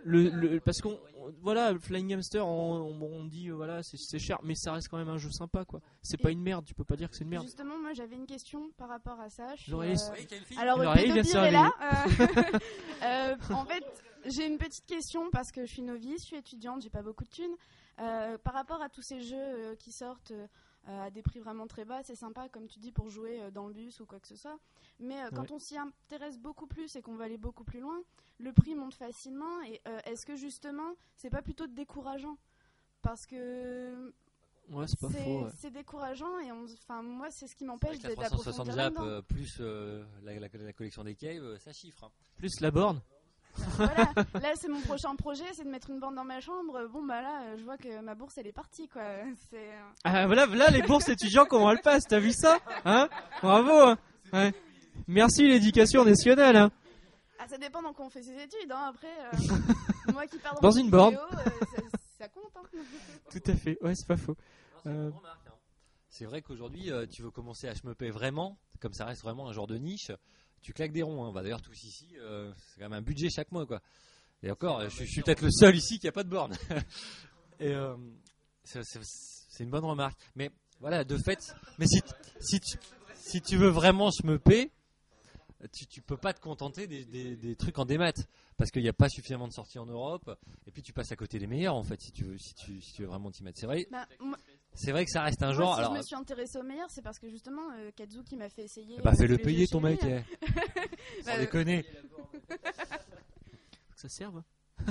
Le, le- parce qu'on. on- Voilà, Flying Hamster, on, on- on dit, euh, voilà, c'est cher, mais ça reste quand même un jeu sympa, quoi. C'est pas une merde, tu peux pas dire que c'est une merde. Justement, moi j'avais une question par rapport à ça. Je suis, euh, Alors, L'oreille le est là. euh, (laughs) euh, en fait, j'ai une petite question parce que je suis novice, je suis étudiante, j'ai pas beaucoup de thunes. Euh, par rapport à tous ces jeux euh, qui sortent euh, à des prix vraiment très bas, c'est sympa, comme tu dis, pour jouer euh, dans le bus ou quoi que ce soit. Mais euh, quand Ouais. on s'y intéresse beaucoup plus et qu'on va aller beaucoup plus loin, le prix monte facilement. Et euh, est-ce que justement, c'est pas plutôt décourageant? Parce que Ouais, c'est pas faux. ouais. c'est décourageant et on, enfin moi c'est ce qui m'empêche la de- 360 d'approfondir Jap là-dedans. euh, plus euh, la, la- la collection des caves, ça chiffre. hein. Plus la borne? Voilà, là c'est mon prochain projet, c'est de mettre une borne dans ma chambre. Bon bah là, euh, je vois que ma bourse elle est partie quoi. (laughs) C'est euh, Ah, voilà, voilà les bourses étudiants, comment elles passent, t'as vu ça Hein? Bravo hein Ouais. Merci l'éducation nationale. Hein. ah ça dépend dans quoi on fait ses études. Hein. Après, euh, (laughs) moi qui pars dans, une borne. vidéo, euh, ça, ça compte. Hein. (laughs) Tout à fait, ouais, c'est pas faux. c'est Euh, vrai qu'aujourd'hui, euh, tu veux commencer à shmupper vraiment, comme ça reste vraiment un genre de niche, tu claques des ronds. hein. Bah, D'ailleurs, tous ici, euh, c'est quand même un budget chaque mois. quoi. Et encore, je, suis- je suis peut-être le seul ici qui a pas de borne. (laughs) et, euh, C'est- une bonne remarque. Mais voilà, de fait, mais si, si, tu, si tu veux vraiment schmepper, tu, tu peux pas te contenter des, des, des trucs en démat parce qu'il n'y a pas suffisamment de sorties en Europe et puis tu passes à côté des meilleurs en fait si tu veux, si tu, si tu veux vraiment t'y mettre. C'est vrai, Bah, moi, c'est vrai que ça reste un moi, genre. si alors, je me suis intéressée au meilleur, c'est parce que justement, euh, Kazuki m'a fait essayer. bah euh, fais-le payer ton mec. lui. eh. (laughs) Sans Bah, déconner. (laughs) Que ça serve. (laughs)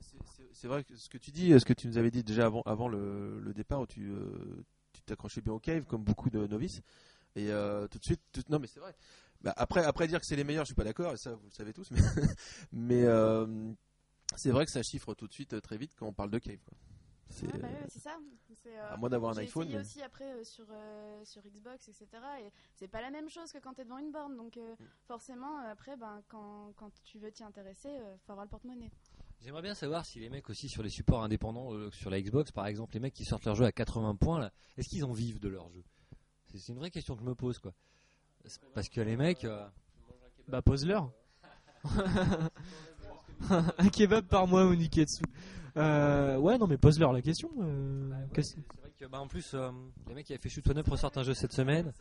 C'est- c'est- C'est vrai que ce que tu dis, ce que tu nous avais dit déjà avant, avant le, le départ, où tu euh, tu t'accrochais bien au cave, comme beaucoup de novices. Et euh, tout de suite, tout- non mais c'est vrai. Bah, après, après dire que c'est les meilleurs, je suis pas d'accord, et ça vous le savez tous. Mais, mais euh, c'est vrai que ça chiffre tout de suite euh, très vite quand on parle de cave. quoi. C'est, Ouais, bah euh, ouais, c'est ça. C'est, euh, à moins d'avoir un j'ai iPhone. essayé mais- aussi après euh, sur, euh, sur Xbox, etc. Et c'est pas la même chose que quand t'es devant une borne. Donc euh, forcément, euh, après, ben, quand, quand tu veux t'y intéresser, euh, faut avoir le porte-monnaie. J'aimerais bien savoir si les mecs aussi sur les supports indépendants, euh, sur la Xbox par exemple, les mecs qui sortent leur jeu à 80 points, là, est-ce qu'ils en vivent de leur jeu C'est c'est une vraie question que je me pose quoi. C'est Parce que les mecs, euh, Bah pose-leur. (laughs) (laughs) un kebab par mois au Niketsu. Euh, ouais, non mais pose-leur la question. euh, qu'est-ce- c'est vrai que bah, en plus euh, les mecs qui avaient fait Shoot One Up ressortent un jeu cette semaine.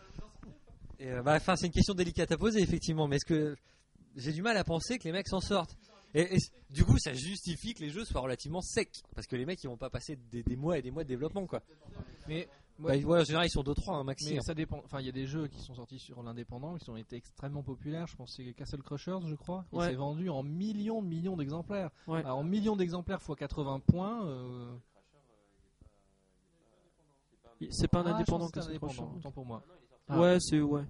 Et euh, bah, enfin c'est une question délicate à poser effectivement, mais est-ce que j'ai du mal à penser que les mecs s'en sortent? Et, et du coup, ça justifie que les jeux soient relativement secs. Parce que les mecs, ils vont pas passer des, des mois et des mois de développement, quoi. Mais Bah, ouais, en général, ils sont 2-3, un maxi. Mais hein. ça dépend. Enfin, il y a des jeux qui sont sortis sur l'indépendant qui ont été extrêmement populaires. Je pense que c'est Castle Crushers, je crois. Il Ouais. s'est vendu en millions millions d'exemplaires. Ouais. Alors, en millions d'exemplaires fois 80 points. euh, C'est pas un ah, indépendant c'est c'est indépendant. Autant pour moi. Ouais, c'est ouais.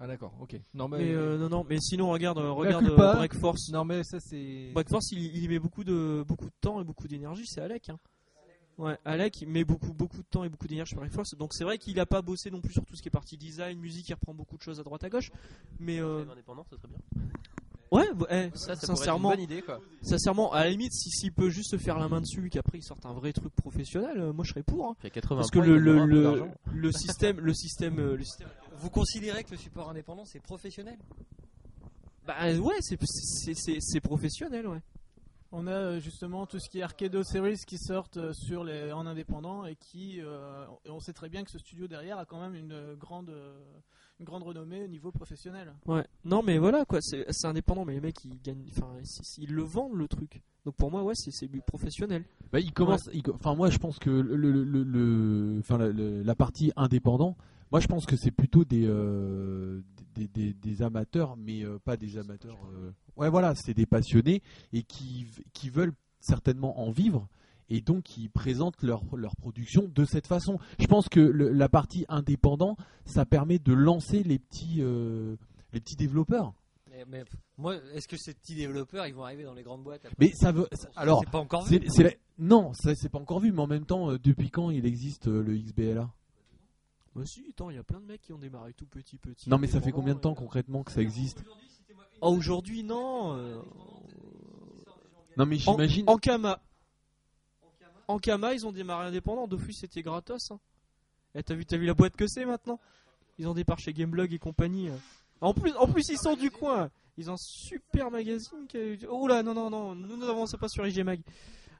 Ah d'accord. Ok. Non mais, Mais euh, non, non, mais sinon regarde, euh, regarde euh, Break Force. non mais ça c'est. Break Force, il, il y met beaucoup de beaucoup de temps et beaucoup d'énergie. C'est Alec. Hein. Ouais, Alec, met beaucoup beaucoup de temps et beaucoup d'énergie sur Force. Donc c'est vrai qu'il a pas bossé non plus sur tout ce qui est partie design, musique. Il reprend beaucoup de choses à droite à gauche. Mais euh, indépendant, serait bien. ouais, bah, eh, Ça, ça pourrait être sincèrement, une bonne idée, quoi. sincèrement, à la limite, si s'il peut juste se faire la main dessus et qu'après il sorte un vrai truc professionnel, euh, moi je serais pour. hein. Fait 80 Parce que points, (laughs) le système le système euh, le système Vous considérez que le support indépendant, c'est professionnel? Bah ouais, c'est c'est- c'est c'est professionnel, ouais. On a euh, justement tout ce qui est Arcado Series qui sortent euh, sur les, en indépendant et qui, euh, on sait très bien que ce studio derrière a quand même une grande, une grande renommée au niveau professionnel. Ouais. Non mais voilà quoi, c'est indépendant, mais les mecs ils gagnent, enfin ils, ils le vendent le truc. Donc pour moi ouais c'est c'est du professionnel. Bah, il commence. Enfin, moi, je pense que le, le- le- le- enfin, la, la- la partie indépendant. Moi, je pense que c'est plutôt des, euh, des, des- des amateurs, mais euh, pas des amateurs. Ouais, voilà, c'est des passionnés et qui, qui veulent certainement en vivre et donc qui présentent leur, leur production de cette façon. Je pense que le- la partie indépendant, ça permet de lancer les petits, euh, les petits développeurs. mais, mais, moi, est-ce que ces petits développeurs, ils vont arriver dans les grandes boîtes après Mais ça veut. Alors, c'est pas encore vu. C'est- c'est la- Non, ça c'est pas encore vu, mais en même temps, euh, depuis quand il existe euh, le XBLA Bah si, attends, il y a plein de mecs qui ont démarré tout petit petit. Non, mais ça fait combien de temps concrètement que ça existe? Aujourd'hui non. euh, Non, mais En, j'imagine. en Kama. En Kama, ils ont démarré indépendant. Dofus, c'était gratos. Hein. Eh, t'as vu, t'as vu la boîte que c'est maintenant? Ils ont départ chez Gameblog et compagnie. euh. En plus, en plus, ils sont du coin. Ils ont un super magazine. qui- Oh là, non, non, non. Nous n'avançons pas sur IG Mag.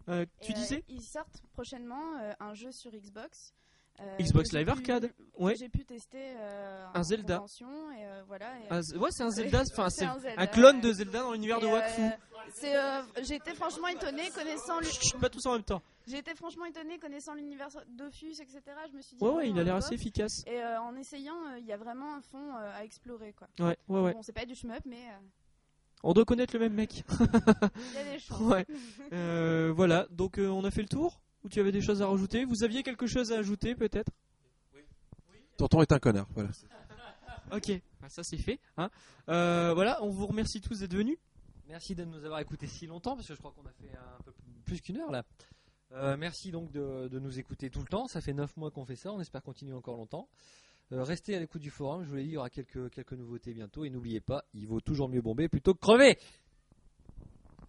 Euh, tu euh, disais? Ils sortent prochainement euh, un jeu sur Xbox. Euh, Xbox Live pu- Arcade. Ouais. J'ai pu tester euh, Un Zelda. et, euh, voilà, et, Un- Ouais, c'est un (laughs) Zelda. Enfin, C'est un clone de Zelda dans l'univers de Wakfu. c'est, J'ai été franchement étonné connaissant. Chut, pas tous en même temps. J'ai été franchement étonné connaissant l'univers Dofus, etc. Je me suis dit. Ouais, ouais, il a l'air bof. assez efficace. Et euh, en essayant, euh, il y a vraiment un fond euh, à explorer, quoi. Ouais, ouais, ouais. Bon, c'est pas du shmup, mais On doit connaître le même mec. il y a des (laughs) chances. Ouais. Voilà, donc on a fait le tour Ou tu avais des choses à rajouter? Vous aviez quelque chose à ajouter peut-être? Tonton est un connard. Voilà. Ok, Ah, ça c'est fait. Hein. Euh, voilà, on vous remercie tous d'être venus. Merci de nous avoir écoutés si longtemps, parce que je crois qu'on a fait un peu plus qu'une heure là. Euh, merci donc de, de nous écouter tout le temps. Ça fait 9 mois qu'on fait ça. On espère continuer encore longtemps. Euh, restez à l'écoute du forum. Je vous l'ai dit, il y aura quelques, quelques nouveautés bientôt. Et n'oubliez pas, il vaut toujours mieux bomber plutôt que crever.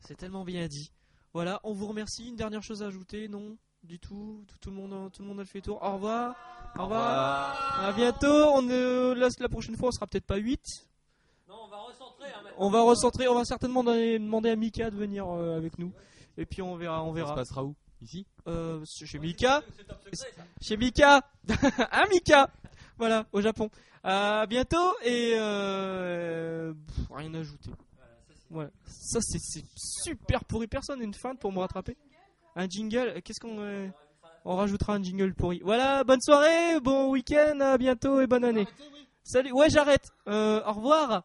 C'est tellement bien dit. Voilà, on vous remercie. Une dernière chose à ajouter Non? Du tout tout, tout le monde, tout le monde a fait le tour. Au revoir. Au revoir. À bientôt. On, euh, la, la prochaine fois, on sera peut-être pas 8. Non, on va recentrer. hein, On va recentrer. On va certainement demander demander à Mika de venir euh, avec nous. Et puis on verra, on Ça se verra. passera où? Ici? Euh, chez Mika. Chez Mika. (laughs) hein Mika? Voilà, au Japon. À bientôt et euh, pff, rien à ajouter. Voilà. Ça c'est c'est super pourri. Personne une feinte pour me rattraper. Un jingle. Qu'est-ce qu'on euh, on rajoutera un jingle pourri. Voilà. Bonne soirée, bon week-end, à bientôt et bonne année. Salut. Ouais, j'arrête. Euh, au revoir.